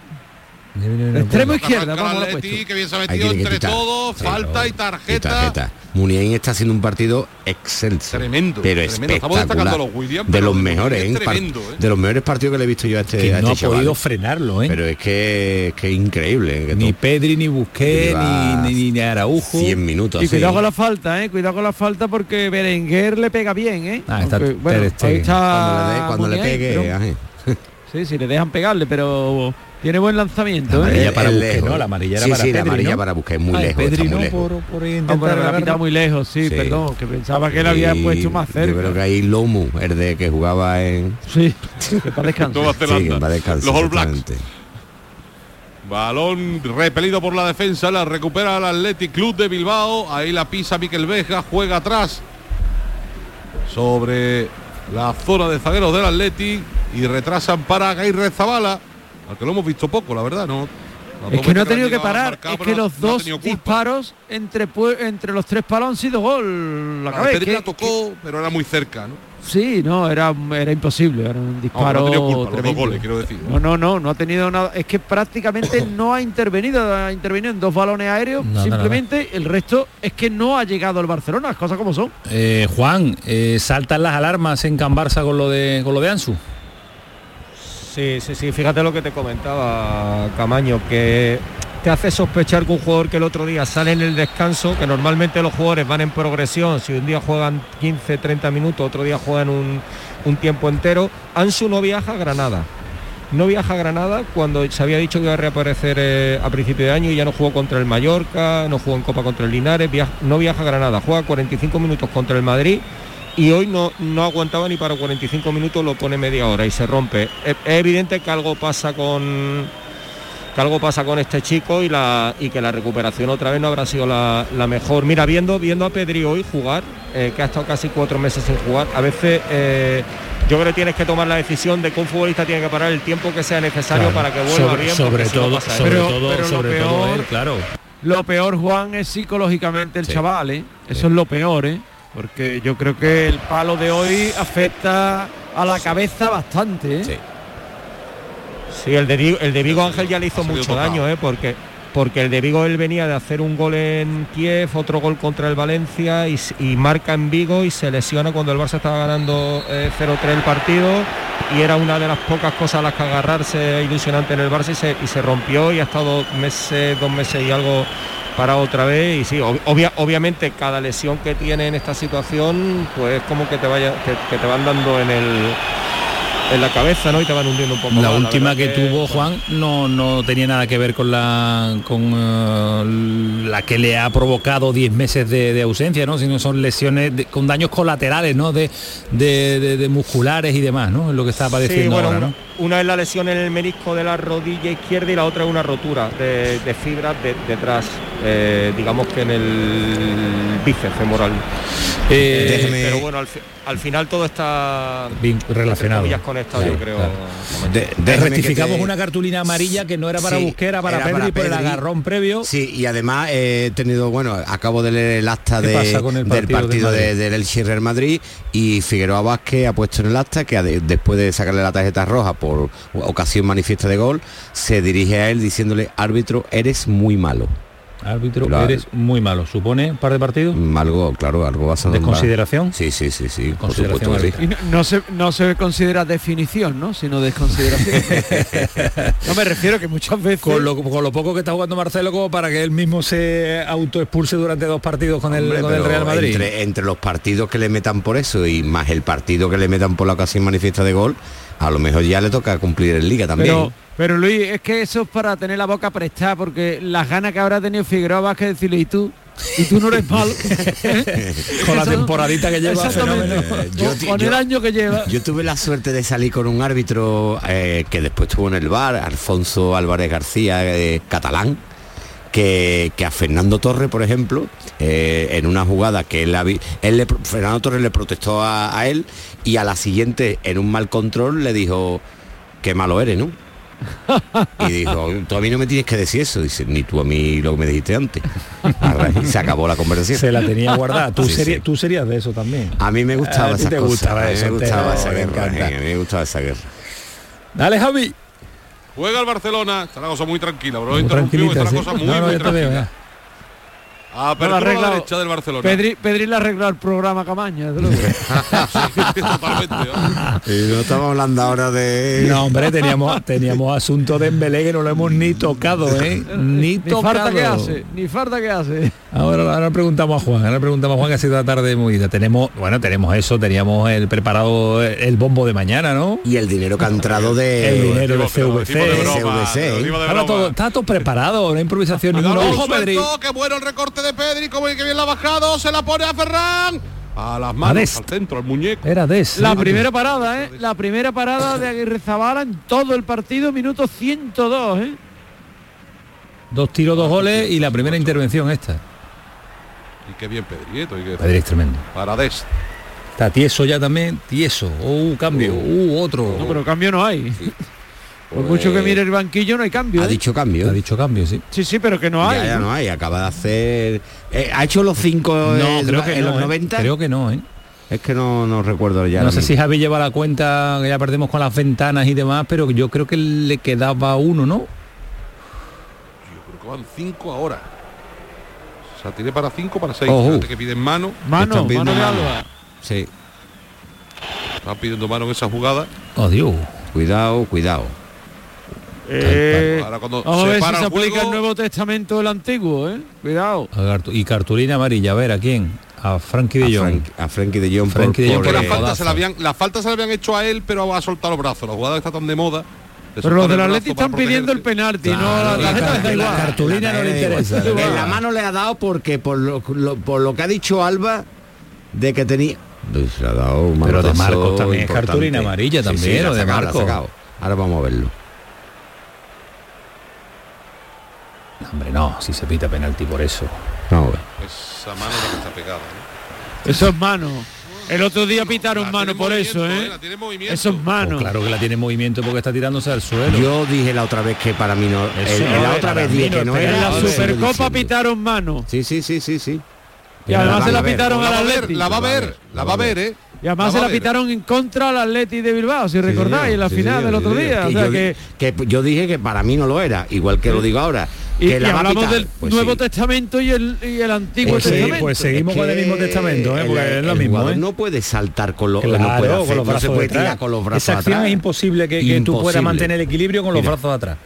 Extremo izquierda, vamos, que bien se ha metido entre quitar. todos, Sí, falta y Y tarjeta. tarjeta. Muniain está haciendo un partido excelso. Tremendo, Pero tremendo. Estamos destacando espectacular. a los Williams, de los de mejores, ¿eh? Tremendo, ¿eh? de los mejores partidos que le he visto yo a este, Que a no este ha chaval. podido frenarlo, ¿eh? Pero es que, que increíble. ¿eh? Que Ni Pedri, ni Busquets, Lleva ni, ni, ni Araujo. 100 minutos. Y así. cuidado con la falta, ¿eh? Cuidado con la falta porque Berenguer le pega bien, ¿eh? Ah, está Aunque, bueno, ahí está Cuando le, cuando pegue, pero-. Sí, sí, le dejan pegarle, pero tiene buen lanzamiento, La amarilla ¿eh? para Busquets, lejos. ¿no? La amarilla era sí, para sí, la Pedri, amarilla ¿no? para buscar muy lejos. Pedri está muy no, lejos. por, por intentar bueno, la ha pitado muy lejos, sí, Sí. perdón, que pensaba que la había puesto más cerca. Yo creo que ahí Lomu, el de que jugaba en. Sí, que para descansar. Sí, que los All Blacks. Balón repelido por la defensa, la recupera el Athletic Club de Bilbao. Ahí la pisa Miquel Vega, juega atrás sobre la zona de zagueros del Athletic y retrasan para Gairre Zabala, al que lo hemos visto poco, la verdad, no. Es que no ha tenido que parar, marcar, es que los no dos disparos entre, entre los tres palos han sido gol. La cabeza, que- tocó, pero era muy cerca, ¿no? Sí, no, era, era imposible, era un No, disparo no ha tenido culpa, los dos goles, quiero decir. No, no, no, no ha tenido nada. Es que prácticamente no ha intervenido, ha intervenido en dos balones aéreos. Simplemente el resto es que no ha llegado al Barcelona, las cosas como son. Eh, Juan, eh, saltan las alarmas en Can Barça con lo de con lo de Ansu. Sí, sí, sí, fíjate lo que te comentaba Camaño, que te hace sospechar que un jugador que el otro día sale en el descanso, que normalmente los jugadores van en progresión, si un día juegan 15, 30 minutos, otro día juegan un, tiempo entero, Ansu no viaja a Granada. No viaja a Granada cuando se había dicho que iba a reaparecer eh, a principio de año y ya no jugó contra el Mallorca, no jugó en Copa contra el Linares, no viaja a Granada, juega 45 minutos contra el Madrid y hoy no, no aguantaba ni para 45 minutos, lo pone media hora y se rompe. Es, es evidente que algo pasa con que algo pasa con este chico y, la, y que la recuperación otra vez no habrá sido la, la mejor. Mira, viendo, viendo a Pedri hoy jugar, eh, que ha estado casi cuatro meses sin jugar, a veces eh, yo creo que tienes que tomar la decisión de que un futbolista tiene que parar el tiempo que sea necesario Claro. para que vuelva sobre, bien. sobre no todo, pasa sobre eso. todo, pero lo sobre todo peor- él, claro. Lo peor, Juan, es psicológicamente el Sí. chaval, ¿eh? Eso es lo peor, ¿eh? Porque yo creo que el palo de hoy afecta a la cabeza bastante, ¿eh? Sí. Sí, el de Vigo, el de Vigo Ángel ya le hizo mucho tocado. daño, ¿eh? porque, porque el de Vigo él venía de hacer un gol en Kiev, otro gol contra el Valencia y, marca en Vigo y se lesiona cuando el Barça estaba ganando eh, 0-3 el partido y era una de las pocas cosas a las que agarrarse ilusionante en el Barça y se, y se rompió y ha estado meses, dos meses y algo para otra vez y sí, ob- obvia- obviamente cada lesión que tiene en esta situación pues es como que te van dando en el en la cabeza, ¿no? Y te van hundiendo un poco La más. última verdad que tuvo Juan no, no tenía nada que ver con la con eh, la que le ha provocado 10 meses de, de ausencia, ¿no? Sino son lesiones de- con daños colaterales, ¿no? De, de, de- de musculares y demás, ¿no? Es lo que está padeciendo Sí, bueno, ahora, una, ¿no? una es la lesión en el menisco de la rodilla izquierda y la otra es una rotura de, de fibras de- detrás, eh, digamos que en el bíceps femoral. Eh, Déjeme- Pero bueno, al, fi- al final todo está Bien relacionado. conectado, Claro, yo creo. claro. De- rectificamos te- una cartulina amarilla que no era para Sí, Busquets, era para era Pedri para por el Pedri. agarrón previo. Sí, y además he tenido, bueno, acabo de leer el acta ¿Qué de- el del partido del partido de- Madrid? del Elche Real Madrid y Figueroa Vázquez ha puesto en el acta que después de sacarle la tarjeta roja por ocasión manifiesta de gol, se dirige a él diciéndole, árbitro, eres muy malo. Árbitro, Claro. eres muy malo. ¿Supone un par de partidos? Mm, Algo, claro, algo vas a ¿De nombrar. consideración? Sí, sí, sí, sí. Por Consideración supuesto que sí. Y no, no se, no se considera definición, ¿no? Sino desconsideración. no me refiero que muchas veces... Con lo, con lo poco que está jugando Marcelo como para que él mismo se autoexpulse durante dos partidos con el, con Real Madrid. Entre, entre los partidos que le metan por eso y más el partido que le metan por la ocasión manifiesta de gol, a lo mejor ya le toca cumplir en liga también. Pero, pero Luis, es que eso es para tener la boca prestada, porque las ganas que habrá tenido Figueroa vas que decirle, y tú, y tú no eres malo. Con la Eso- temporadita que lleva. Eh, yo- con yo- el año que lleva. Yo tuve la suerte de salir con un árbitro eh, que después estuvo en el bar, Alfonso Álvarez García, eh, catalán, que, que a Fernando Torres, por ejemplo, eh, en una jugada que él, él le Fernando Torres le protestó a, a él y a la siguiente, en un mal control, le dijo, qué malo eres, ¿no? Y dijo, tú a mí no me tienes que decir eso. Dice, ni tú a mí lo que me dijiste antes. Y se acabó la conversación. Se la tenía guardada. Tú, Sí, serías, sí. tú serías de eso también. A mí me gustaba ti esa te cosa. gustaba a mí eso, me gustaba te- esa me guerra. A mí me gustaba esa guerra. Dale, Javi. Juega el Barcelona, está la cosa muy tranquila, bro. Muy tranquilita, está la sí. cosa muy, No, no, muy te veo, tranquila. No lo Apertura ha a la derecha del Barcelona. Pedri, Pedri le ha arreglado el programa Camaña. desde luego. Totalmente. ¿no? Y no estamos hablando ahora de... No, hombre, teníamos, teníamos asunto de Embelé que no lo hemos ni tocado, ¿eh? Ni Ni tocado. falta que hace, ni falta que hace. Ahora, ahora preguntamos a Juan, ahora preguntamos a Juan que ha sido la tarde movida. Tenemos, bueno, tenemos eso, teníamos el preparado el bombo de mañana, ¿no? Y el dinero que ha entrado de... El dinero de CVC. broma, CVC, lo decimos de Ahora todo, está todo preparado, no hay improvisación ninguna. Ojo, Pedri. qué bueno el recorte de Pedri, como que bien la ha bajado, se la pone a Ferran. A las manos, al centro, al muñeco. Era Des. La primera parada, ¿eh? La primera parada de Aguirre Zabala en todo el partido, minuto 102, ¿eh? Dos tiros, dos goles y la primera intervención esta. Y qué bien Pedri, ¿eh? Hay que- Pedri es tremendo. Para Dest. Está tieso ya también, tieso. Uh, cambio. Uh, otro. No, pero cambio no hay. Por mucho que mire el banquillo no hay cambio. Ha ¿eh? dicho cambio. Ha dicho cambio, sí. Sí, sí, pero que no hay. Ya, ya no hay, acaba de hacer... eh, ¿Ha hecho los cinco No, eh, creo que en no, los ¿eh? 90? Creo que no, ¿eh? Es que no, no recuerdo ya. no sé si. Javi lleva la cuenta que ya perdemos con las ventanas y demás, pero yo creo que le quedaba uno, ¿no? Yo creo que van cinco ahora. O sea, tiene para cinco, para seis. Ojo. Fíjate que piden mano. Mano, Están pidiendo mano de mano. Alba. Sí. Están pidiendo mano en esa jugada. Oh, Dios. Cuidado, cuidado. Eh, Ahora cuando vamos a se ver si se el aplica el juego- Nuevo Testamento del Antiguo, ¿eh? Cuidado. A Y cartulina amarilla, a ver, ¿a quién? A Frankie de A, Jong. Frank- a Frankie de Jong. Frankie de Jong Que por la falta, se la, habían, la falta se la habían hecho a él, pero ha soltado los brazos. La jugada está tan de moda. Pero los del el Atleti están pidiendo el penalti, no la Claro, tarjeta la- da la igual. cartulina no le interesa. En la mano le ha dado porque por lo, lo- por lo que ha dicho Alba de que tenía pues ha dado un Pero de Marcos también es importante. cartulina amarilla también, la o ha de sacado, la Marcos. Ahora vamos a verlo. Hombre, no, si se pita penalti por eso. Vamos a ver. Esa mano es la que está pegada. ¿no? Eso es mano. El otro día pitaron La mano por eso, ¿eh? La tiene movimiento. Eso es mano. Pues claro que la tiene en movimiento porque está tirándose al suelo. Yo dije la otra vez que para mí no. Eso el- no la otra vez mí dije no que no era. En la Supercopa pitaron mano. Sí, sí, sí, sí, sí. Y además La se la pitaron al Atleti. la va a ver, la va a ver, ¿eh? Y además La se la pitaron en contra al Atleti de Bilbao, si recordáis, en la Sí, final señor, del otro día. señor. O sea yo, que, que yo dije que para mí no lo era, igual que lo digo ahora. Y, que y la hablamos del Pues Nuevo sí. Testamento y el, y el Antiguo Pues sí, Testamento. pues seguimos con el mismo testamento, ¿eh? Porque el- es lo el mismo, ¿eh? No puede saltar con los no Claro, puede con hacer- los no brazos se puede tirar con los brazos Esa acción atrás. es imposible que, que tú puedas Imposible. mantener el equilibrio con los Mira. brazos atrás.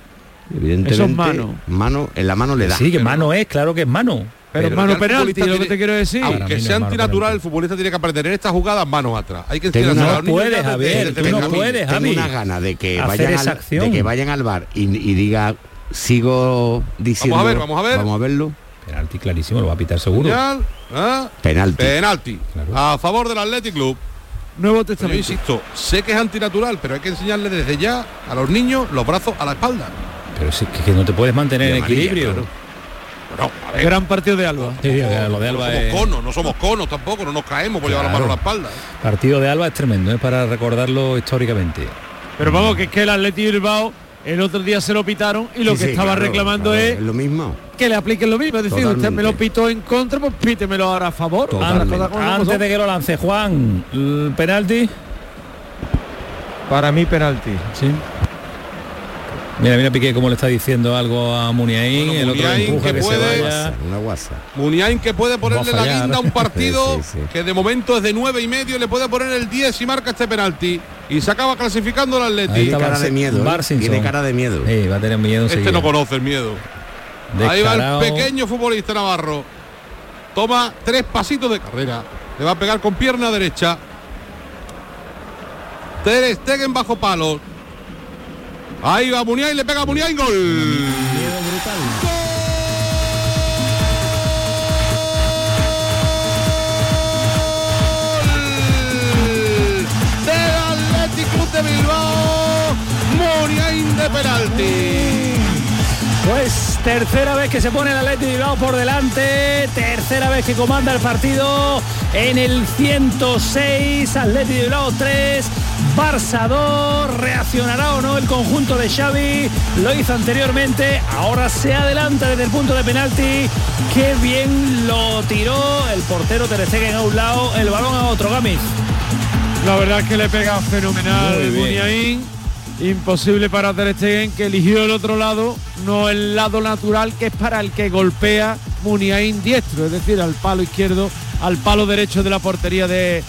Evidentemente, Eso es mano. Mano, en la mano le da. Sí, que mano es, claro que es mano. pero, pero mano penalti, lo que te quiero decir. Aunque no sea es antinatural, el futbolista tiene que aprender en estas jugadas manos atrás. Hay que Tengo enseñar una- a los puedes, Javier, tú no puedes, Tengo una gana de que vayan al, de que vayan al bar y, y diga sigo diciendo Vamos a ver, vamos a ver. vamos a verlo Penalti clarísimo, lo va a pitar seguro. Señal, ¿ah? penalti Penalti. Claro. A favor del Athletic Club. Nuevo Pero yo Testamento. insisto, sé que es antinatural, pero hay que enseñarle desde ya a los niños los brazos a la espalda. Pero si es que, no te puedes mantener en equilibrio. claro. Bueno, a ver, Gran partido de Alba. Sí, que lo de no somos es... conos, no somos conos tampoco, no nos caemos por llevar la mano a la espalda. Partido de Alba es tremendo, es para recordarlo históricamente. Pero vamos, que es que el Atleti Bilbao el otro día se lo pitaron y lo Sí, que sí, estaba claro, reclamando claro, es lo mismo que le apliquen lo mismo. Es decir, usted me lo pitó en contra, pues pítemelo ahora a favor. Totalmente. Antes de que lo lance Juan, el penalti. Para mí penalti. Sí. Mira, mira Piqué cómo le está diciendo algo a Muniain, Bueno, el otro Muniain empuja que que, puede- se vaya. Una guasa. Muniain que puede ponerle la guinda a un partido Sí, sí, sí. que de momento es de nueve y medio, le puede poner el 10 y marca este penalti. Y se acaba clasificando el Atleti. Tiene está cara de miedo. ¿eh? Tiene cara de miedo. Sí, va a tener miedo Este no conoce el miedo. Ahí va el pequeño futbolista Navarro. Toma tres pasitos de carrera. Le va a pegar con pierna derecha. Ter Stegen bajo palo. Ahí va Muniain, le pega a Muniain, gol. Atlético de Bilbao. Muniain de penalti. Pues tercera vez que se pone el Atlético de Bilbao por delante, tercera vez que comanda el partido en el 106, Atlético de Bilbao 3, Barça 2, reaccionará o no el conjunto de Xavi, lo hizo anteriormente, ahora se adelanta desde el punto de penalti, qué bien lo tiró el portero Ter Stegen a un lado, el balón a otro, Gamis. La verdad es que le pega fenomenal. Muniain. Imposible para Ter Stegen que eligió el otro lado, no el lado natural que es para el que golpea Muniain diestro, es decir, al palo izquierdo, al palo derecho de la portería de,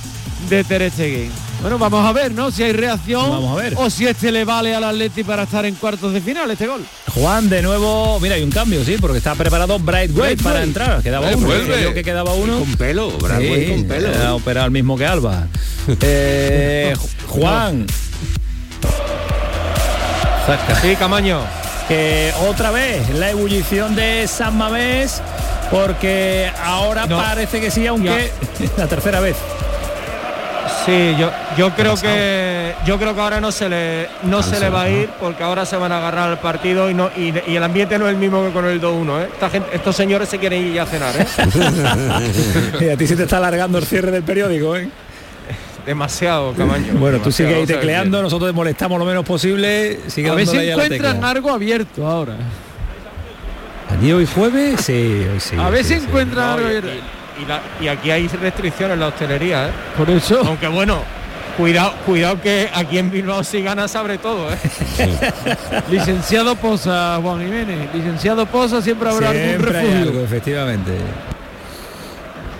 de Ter Stegen. Bueno, vamos a ver, ¿no? Si hay reacción Vamos a ver. o si este le vale al Atleti para estar en cuartos de final este gol. Juan, de nuevo, mira, hay un cambio, sí, porque está preparado Brightway Brightway. para entrar. Quedaba uno, yo que quedaba uno. Con pelo, Bradway Sí, con pelo. ha operado el mismo que Alba. Eh, Juan, Sí, Camaño. que otra vez la ebullición de San Mamés, porque ahora No. parece que sí, aunque la tercera vez. Sí, yo, yo creo que yo creo que ahora no se le no se le va a ir porque ahora se van a agarrar al partido y no y, y el ambiente no es el mismo que con el 2-1, ¿eh? Esta gente- estos señores se quieren ir ya a cenar, ¿eh? Y a ti se te está alargando el cierre del periódico, ¿eh? Demasiado, Camaño. Bueno, tú sigues ahí tecleando, nosotros te molestamos lo menos posible. Sigue A ver si encuentran algo abierto ahora. ¿Aquí hoy jueves? Sí, hoy sí. A ver si sí. encuentran algo y, abierto. y- y la- y aquí hay restricciones en la hostelería, ¿eh? Por eso. Aunque bueno, cuidado, cuidado que aquí en Bilbao si gana sabe todo, ¿eh? Licenciado Poza, Juan Jiménez. Licenciado Poza siempre habrá algún Siempre hay refugio. algo, efectivamente.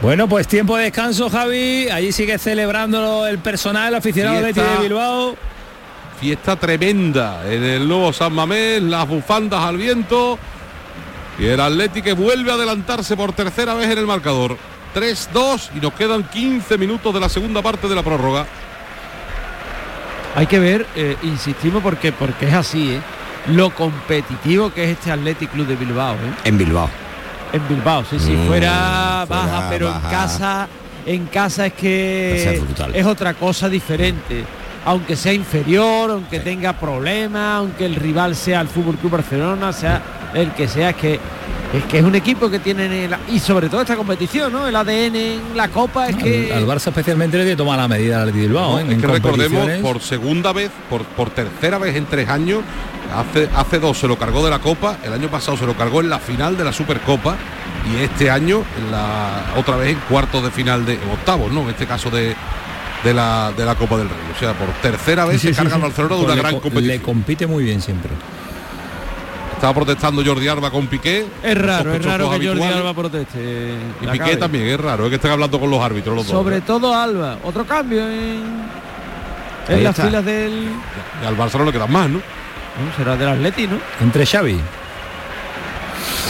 Bueno, pues tiempo de descanso, Javi. Allí sigue celebrando el personal aficionado de Fiesta. de Bilbao. Fiesta tremenda en el nuevo San Mamés, las bufandas al viento. Y el Atlético que vuelve a adelantarse por tercera vez en el marcador. 3-2 y nos quedan 15 minutos de la segunda parte de la prórroga. Hay que ver, eh, insistimos porque porque es así, ¿eh? lo competitivo que es este Athletic Club de Bilbao, ¿eh? En Bilbao. En Bilbao, sí, sí, Mm, fuera fuera baja, pero baja. en casa, en casa es que es otra cosa diferente. Aunque sea inferior, aunque tenga problemas, aunque el rival sea el Fútbol Club Barcelona, sea el que sea, es que es que es un equipo que tiene el- y sobre todo esta competición, ¿no? El ADN en la Copa es que Al, al Barça especialmente le tiene que tomar la medida al Bilbao. No, ¿eh? es En que recordemos por segunda vez, por, por tercera vez en tres años, hace, hace dos se lo cargó de la Copa, el año pasado se lo cargó en la final de la Supercopa y este año en la otra vez en cuartos de final de octavos, ¿no? En este caso de, de la, de la Copa del Rey. O sea, por tercera vez Sí, se sí, carga sí. al Barcelona de Pues una le gran co- competición. Le compite muy bien siempre. Estaba protestando Jordi Alba con Piqué. es raro, es raro que Jordi. Alba proteste. Y Piqué cabe. también, es raro, es que estén hablando con los árbitros los dos. Sobre ¿no? todo Alba. Otro cambio en, las está. filas del. Y al Barcelona le quedan más, ¿no? no, será del Atleti, ¿no? Entre Xavi.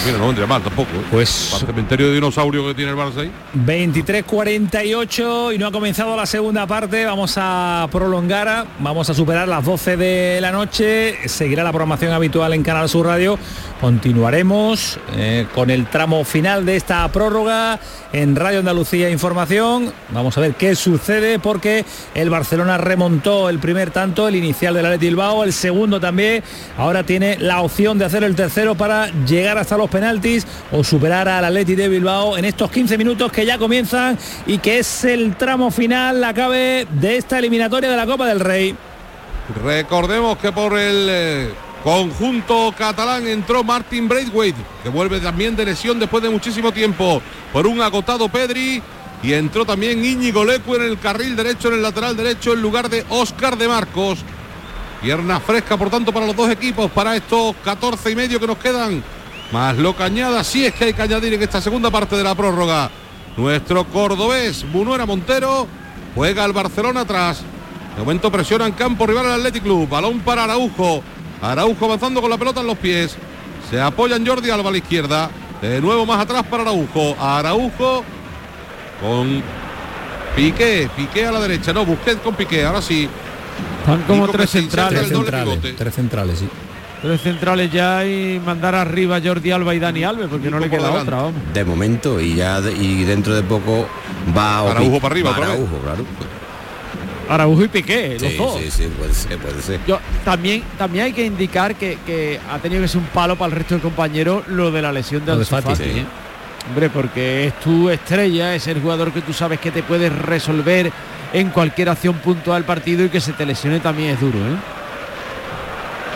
Mira, no vendría mal tampoco. ¿eh? Pues Para el cementerio de dinosaurio que tiene el Barça ahí. 23.48 y no ha comenzado la segunda parte. Vamos a prolongar, vamos a superar las 12 de la noche. Seguirá la programación habitual en Canal Sur Radio. Continuaremos eh, con el tramo final de esta prórroga en Radio Andalucía Información. Vamos a ver qué sucede porque el Barcelona remontó el primer tanto, el inicial del Athletic Bilbao, el segundo también. Ahora tiene la opción de hacer el tercero para llegar hasta los penaltis o superar al Athletic de Bilbao en estos 15 minutos que ya comienzan y que es el tramo final, la cabe de esta eliminatoria de la Copa del Rey. Recordemos que por el eh, conjunto catalán entró Martin Braithwaite, que vuelve también de lesión después de muchísimo tiempo por un agotado Pedri. Y entró también Íñigo Lecu en el carril derecho, en el lateral derecho, en lugar de Óscar de Marcos. Pierna fresca, por tanto, para los dos equipos, para estos 14 y medio que nos quedan. Más lo que añada, si es que hay que añadir en esta segunda parte de la prórroga. Nuestro cordobés, Bunuera Montero, juega al Barcelona atrás. De momento presiona en campo rival al Athletic Club. Balón para Araujo. Araujo avanzando con la pelota en los pies. Se apoya en Jordi Alba a la izquierda. De nuevo más atrás para Araujo. Araujo con Piqué. Piqué a la derecha. No, Busquets con Piqué. Ahora sí. Están como Nico tres centrales. tres centrales, sí. Tres centrales ya y mandar arriba Jordi Alba y Dani Alves porque no le queda delante. otra, vamos. De momento y ya de- y dentro de poco va Araujo para arriba vez. Araujo, claro. Araujo y Piqué, los Sí, dos. sí, sí, puede ser, puede ser. Yo, también, también hay que indicar que, que ha tenido que ser un palo para el resto del compañero lo de la lesión de de Ansu Fati, sí. ¿eh? Hombre, porque es tu estrella, es el jugador que tú sabes que te puede resolver en cualquier acción puntual del partido y que se te lesione también es duro, ¿eh?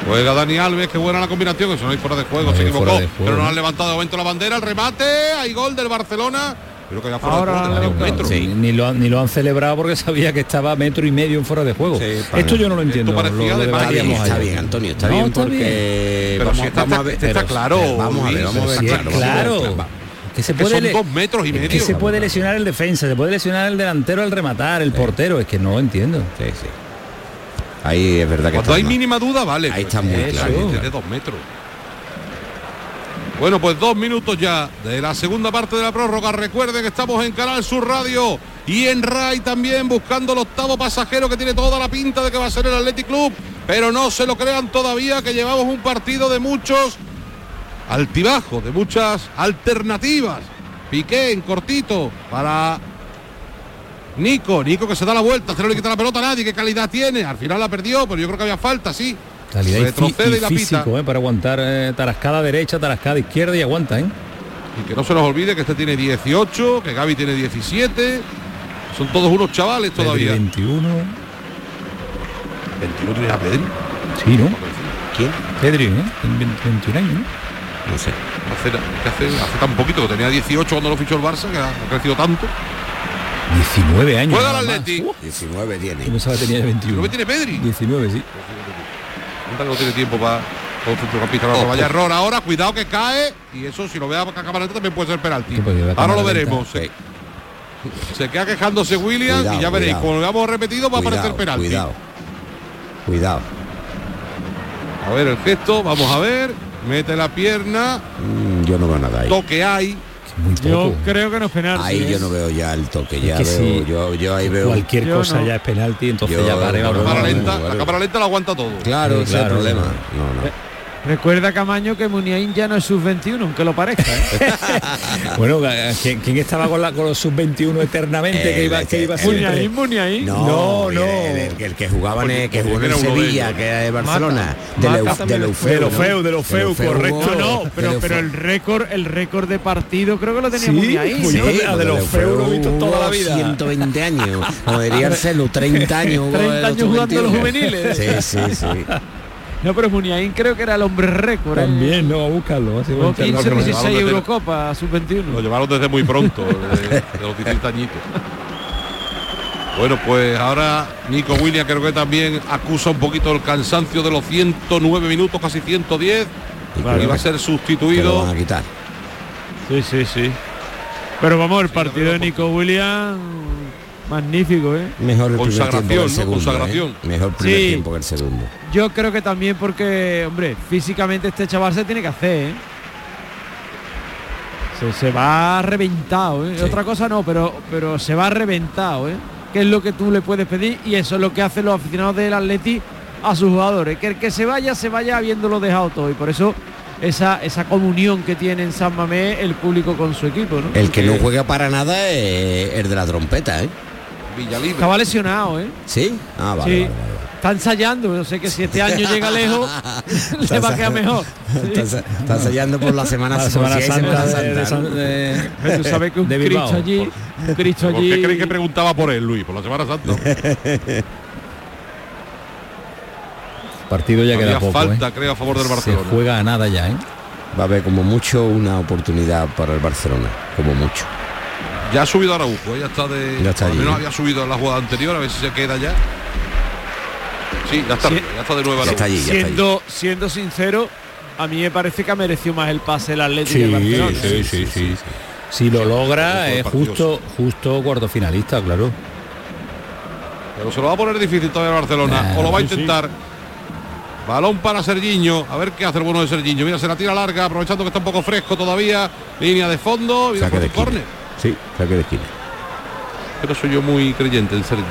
Juega Dani Alves, qué buena la combinación, eso no hay fuera de juego, No se equivocó, juego, pero no han levantado de momento la bandera, el remate, hay gol del Barcelona, pero que ya fuera Ahora de juego, tenía un metro. Ni, ni lo, han- ni lo han celebrado porque sabía que estaba metro y medio en fuera de juego. Sí, Esto yo no lo entiendo. parecía lo- lo de Está bien, está Antonio, está No, bien está porque Pero vamos, si está- vamos a ver. está pero- claro, Vamos a ver, vamos a ver. está claro. Claro. Que se Que puede son dos metros y medio. que se puede lesionar el defensa, se puede lesionar el delantero al rematar, el portero, es que no lo entiendo. Sí, sí. Ahí es verdad que Cuando hay mínima duda, vale. Ahí está muy claro. De dos metros. Bueno, pues dos minutos ya de la segunda parte de la prórroga. Recuerden que estamos en Canal Sur Radio y en RAI también buscando el octavo pasajero que tiene toda la pinta de que va a ser el Athletic Club. Pero no se lo crean todavía que llevamos un partido de muchos altibajos, de muchas alternativas. Piqué en cortito para Nico, Nico que se da la vuelta, se no le quita la pelota a nadie, qué calidad tiene. Al final la perdió, pero yo creo que había falta, sí. Calidad Retrocede y y la pita. físico, eh, para aguantar eh, tarascada derecha, tarascada izquierda y aguanta, ¿eh? Y que no se nos olvide que este tiene 18, que Gaby tiene 17. Son todos unos chavales Pedri todavía. 21. 21 tiene a Pedri. Sí, ¿no? ¿Quién? Pedri, ¿eh? Tiene 20 21 años, ¿no? No sé. Hace, hace, hace tan poquito que tenía 18 cuando lo fichó el Barça, que ha crecido tanto. 19 años. Juega el. Atleti. 19 tiene. Yo pensaba que tenía 21. ¿No me tiene Pedri? 19, sí. No tiene tiempo para centrocampista. No, vaya error ahora, cuidado que cae. Y eso, si lo vea a Camarata, también puede ser penalti. Ahora lo cámara veremos. Se, se queda quejándose William Cuidado, y ya veréis, cuidado. como lo habíamos repetido, va a aparecer penalti. cuidado. Cuidado. A ver el gesto, vamos a ver. Mete la pierna, Mm, yo no veo nada ahí. toque hay. Muy Yo poco. creo que no es penalti. Ahí ¿eh? yo no veo ya el toque, ya que veo, sí. yo, yo ahí veo. Cualquier Yo cosa no. ya es penalti, entonces Yo- ya La cámara lenta, la cámara lenta lo aguanta todo. Claro, Sí, ese es el problema. no. No, no. Recuerda Camaño que Muniain ya no es sub-21, aunque lo parezca. ¿eh? Bueno, ¿quién, quién estaba con, la, con los sub-21 eternamente que iba, que que- iba el- siempre? Muniain, Muniain. No, No, el- no. El, el- el que jugaba en, el- que jugó en Sevilla, que era de Barcelona, Mata. de, Leufeu. De ¿no? Leufeu, de Leufeu, Leufeu correcto. No, no, pero, pero el récord, el récord de partido creo que lo tenía Sí, Muniain. Sí, a de los Leufeu Feu lo he visto toda la vida. 120 años, como diría Arcelo, 30 años. jugó 30 en años jugando los 21. juveniles. Sí, sí, sí. No, pero Muniain creo que era el hombre récord. ¿eh? También, no, a buscarlo. va a ser Jugó un 15 no, o que lo 16 llevaron desde- Eurocopa Lo sub-21. llevaron desde muy pronto, de, de los 17 añitos. Bueno, pues ahora Nico Williams creo que también acusa un poquito el cansancio de los 109 minutos, casi 110. Y va a ser sustituido. van a quitar. Sí, sí, sí. Pero vamos, el partido de Nico Williams, magnífico, ¿eh? Mejor el primer Consagración, tiempo que el ¿no? segundo. Consagración. ¿eh? Mejor primer Sí. tiempo que el segundo. Yo creo que también porque, hombre, físicamente este chaval se tiene que hacer, ¿eh? Se, se va reventado, ¿eh? Sí. Otra cosa no, pero, pero se va reventado, ¿eh? Que es lo que tú le puedes pedir y eso es lo que hacen los aficionados del Atleti a sus jugadores. Que el que se vaya, se vaya habiéndolo dejado todo. Y por eso esa, esa comunión que tiene en San Mamés el público con su equipo, ¿no? El que no juega para nada es el de la trompeta, ¿eh? Villalibre. Estaba lesionado, ¿eh? ¿Sí? Ah, vale, Sí. vale, vale. Está ensayando, yo sé que si este año llega lejos, le va a quedar mejor. Sí. Está, está ensayando por la Semana, La Semana Santa, Semana de- de Santa, San- ¿no? de- Pero tú sabes que un de Cristo allí, un Cristo ¿Por qué allí. creéis que preguntaba por él, Luis? Por la Semana Santa. Partido ya Había queda poco. falta, ¿eh? creo, a favor del Se Barcelona. juega a nada ya, ¿eh? Va a haber como mucho una oportunidad para el Barcelona, como mucho. Ya ha subido Araujo, ¿eh? ya está de. Ya está allí. menos había subido en la jugada anterior, a ver si se queda ya. Sí, ya está, ya está de nuevo. Ya está allí, ya está allí. siendo, sincero, a mí me parece que ha merecido más el pase el Atlético Sí, de Barcelona. sí, sí, sí, Si lo logra, es justo, justo cuarto finalista, claro. Pero se lo va a poner difícil todavía el Barcelona. o lo va a sí, sí. intentar. Balón para Sergiño. A ver qué hace el bueno de Sergiño. Mira, se la tira larga, aprovechando que está un poco fresco todavía. Línea de fondo. Mira, por córner. Sí, saque de esquina. Pero soy yo muy creyente en Sergiño.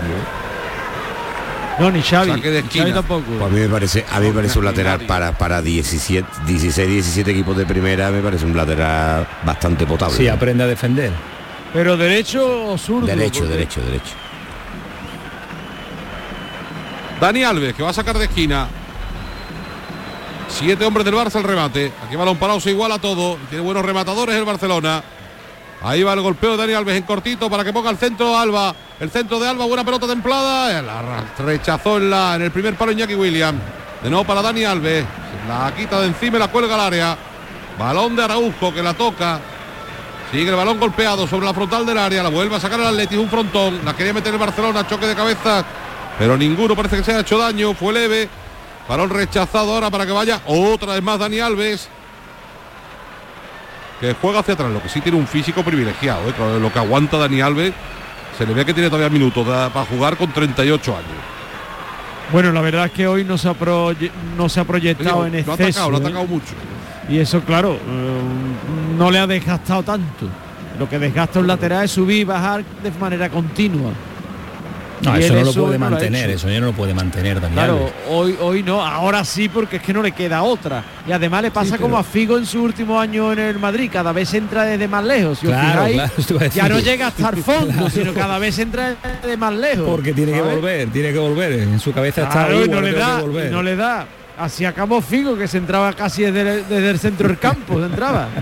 No, ni Xavi. Saque de esquina. Xavi tampoco. Pues a mí me parece, a mí me parece un lateral para, para 17, 16, 17 equipos de primera, me parece un lateral bastante potable. Sí, aprende a defender. Pero derecho o zurdo. derecho, porque- derecho, derecho. Dani Alves, que va a sacar de esquina. Siete hombres del Barça al remate. Aquí balón parado se iguala todo. Tiene buenos rematadores el Barcelona. Ahí va el golpeo de Dani Alves en cortito para que ponga el centro Alba. El centro de Alba, buena pelota templada. La rechazó en, la, en el primer palo Iñaki William. De nuevo para Dani Alves. La quita de encima y la cuelga al área. Balón de Araujo que la toca. Sigue el balón golpeado sobre la frontal del área. La vuelve a sacar el Atlético. Un frontón. La quería meter el Barcelona. Choque de cabeza. Pero ninguno parece que se haya hecho daño. Fue leve. Balón rechazado ahora para que vaya otra vez más Dani Alves. Que juega hacia atrás. Lo que sí tiene un físico privilegiado. ¿eh? Lo que aguanta Dani Alves. Se le ve que tiene todavía minutos para jugar con 38 años. Bueno, la verdad es que hoy no se ha, proye- no se ha proyectado en lo ha exceso. atacado, lo ha atacado mucho. Y eso, claro, eh, no le ha desgastado tanto. Lo que desgasta un lateral es subir y bajar de manera continua. No, eso él no lo eso puede mantener, eso ya no lo puede mantener Dani Claro, Alves. hoy, hoy no, ahora sí porque es que no le queda otra. Y además le pasa Sí, como a Figo en su último año en el Madrid, cada vez entra desde más lejos. Si os Claro, fijáis, claro, ya no llega hasta el fondo, Claro. sino cada vez entra de más lejos. Porque tiene que volver, tiene que volver. En su cabeza está Claro, "Uh, y no le da, volver". y no le da. Así acabó Figo, que se entraba casi desde, desde el centro del campo, se entraba.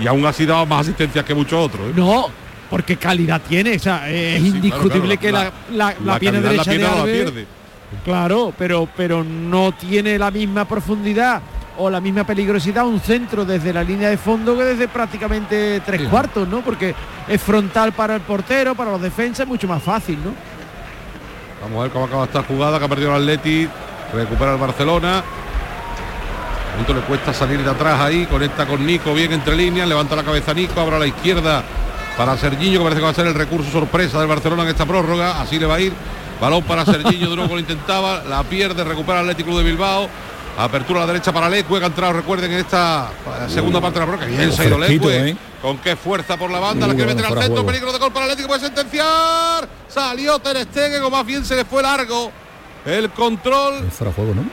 Y aún así daba más asistencias que muchos otros. ¿eh? No, porque calidad tiene, o sea, es Sí, indiscutible claro, claro, que la, la, la la pierna derecha de Alves, pierde. Claro, pero, pero no tiene la misma profundidad o la misma peligrosidad un centro desde la línea de fondo que desde prácticamente tres Sí. cuartos, ¿no? Porque es frontal para el portero, para los defensas, es mucho más fácil, ¿no? Vamos a ver cómo acaba esta jugada que ha perdido el Atleti. Recupera el Barcelona. Le cuesta salir de atrás ahí. Conecta con Nico bien entre líneas. Levanta la cabeza Nico. Abre a la izquierda para Serginho, que parece que va a ser el recurso sorpresa del Barcelona en esta prórroga. Así le va a ir. Balón para Serginho, de nuevo lo intentaba. La pierde, recupera el Atlético de Bilbao. Apertura a la derecha para Lecue, que ha entrado, recuerden, en esta eh, segunda parte de la prórroga. Bien se ha ido Lecue. ¿eh? Con qué fuerza por la banda. la quiere meter al centro. Peligro de gol para el Atlético. Puede sentenciar. Salió Ter Stegen, o más bien se le fue largo. El control. Fuera juego, ¿no?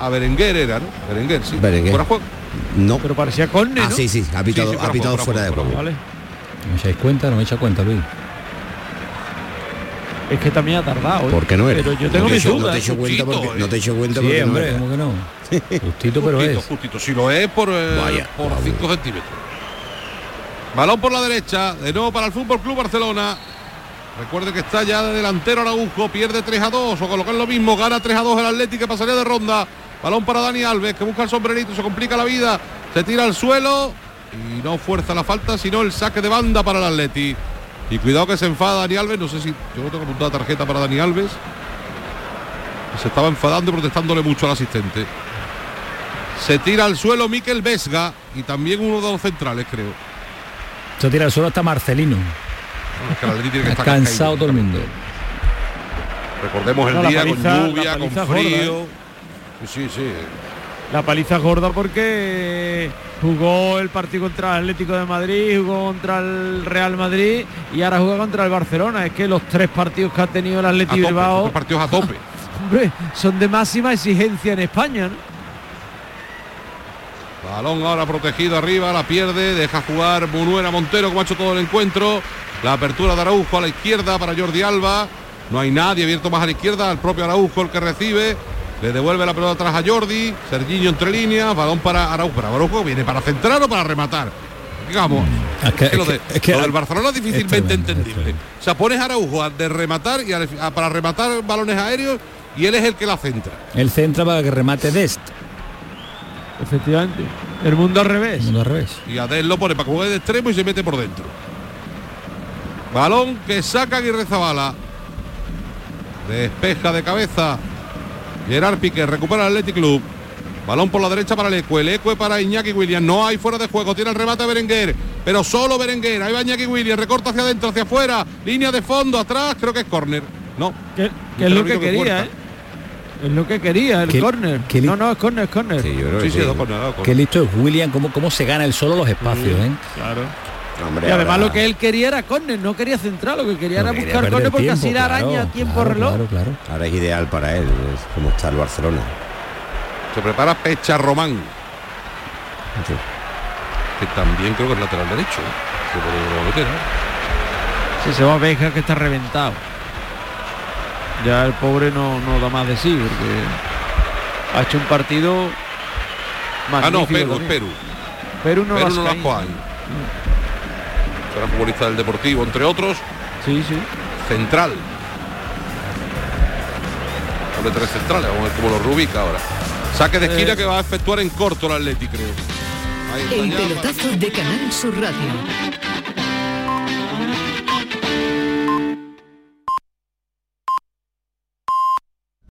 A Berenguer era, ¿no? Berenguer, sí. Berenguer. Fuera de juego. No. Pero parecía córner, Ah, ¿no? sí, sí, ha pitado, Sí, sí, ha pitado fuera fuera de juego. Vale. ¿No echáis cuenta? ¿No me echa cuenta, Luis? Es que también ha tardado. ¿eh? ¿Por qué no era? Pero yo No tengo te mis echo- No dudas. te echo cuenta Justito, porque, eh. no te echo cuenta Sí, porque no hombre. ¿cómo que no? Justito, pero Justito, es. justito. Si lo es por Vaya, 5 centímetros. Balón por la derecha. De nuevo para el Fútbol Club Barcelona. Recuerde que está ya de delantero Araujo. Pierde 3 a 2. O con lo que es lo mismo. Gana 3 a 2 el Atlético que pasaría de ronda. Balón para Dani Alves que busca el sombrerito. Se complica la vida. Se tira al suelo. Y no fuerza la falta, sino el saque de banda para el Atleti. Y cuidado que se enfada Dani Alves. No sé si yo no tengo apuntada tarjeta para Dani Alves. Se estaba enfadando y protestándole mucho al asistente. Se tira al suelo Miquel Vesga y también uno de los centrales, creo. Se tira al suelo hasta Marcelino. Es que el Atleti tiene que Ha estar cansado todo el mundo. Recordemos el No, día paliza- con lluvia, con frío. ¿eh? Sí, sí. La paliza gorda porque jugó el partido contra el Atlético de Madrid, jugó contra el Real Madrid y ahora juega contra el Barcelona. Es que los tres partidos que ha tenido el Atlético tope, Bilbao partidos a tope. hombre, son de máxima exigencia en España. ¿no? Balón ahora protegido arriba, la pierde, deja jugar Munuera Montero como ha hecho todo el encuentro. La apertura de Araujo a la izquierda para Jordi Alba. No hay nadie abierto más a la izquierda, el propio Araujo el que recibe. Le devuelve la pelota atrás a Jordi, Serginho entre líneas, balón para Araujo. Pero Araujo viene para centrar o para rematar. Digamos, Es que- es que lo, de- es que- lo del Barcelona es difícilmente tremendo, es entendible. O sea, pones a Araujo a de rematar y a- a- para rematar balones aéreos y él es el que la centra. El centra para que remate Dest. Efectivamente. El mundo al revés. No al revés. Y Adel lo pone para que juegue de extremo y se mete por dentro. Balón que saca Aguirre Zabala. Despeja de cabeza. Gerard Piqué recupera el Athletic Club. Balón por la derecha para el Ecue, el Ecue para Iñaki Williams. No hay fuera de juego, tiene el remate Berenguer, pero solo Berenguer. Ahí va Iñaki Williams, recorta hacia adentro, hacia afuera, línea de fondo, atrás, creo que es córner. No. Que, que es lo que quería, ¿eh? Es lo que quería, el ¿Qué- córner. qué No, no, es córner, es córner. Sí, yo creo que Sí, dos Qué listo es William, cómo, cómo se gana el solo los espacios, ¿eh? Claro. Hombre, Y además ahora- lo que él quería era córner, no quería centrar, lo que quería No era quería buscar córner porque tiempo, así la claro, araña tiempo claro, reloj. Claro, claro. Ahora es ideal para él, es como está el Barcelona. Se prepara Pecha Román, Sí. que también creo que es lateral derecho. ¿eh? Que lo meter, ¿eh? Si se va a ver que está reventado. Ya el pobre no, no da más de sí, porque ha hecho un partido Ah, no, Perú, es. Perú. Perú no, Perú las no. Juan. Será futbolista del Deportivo, entre otros. Sí, sí. Central. Doble tres centrales, vamos a ver cómo lo rubica ahora. Saque de esquina Eh. que va a efectuar en corto el Atleti, creo. Ahí El pelotazo de Canal Sur Radio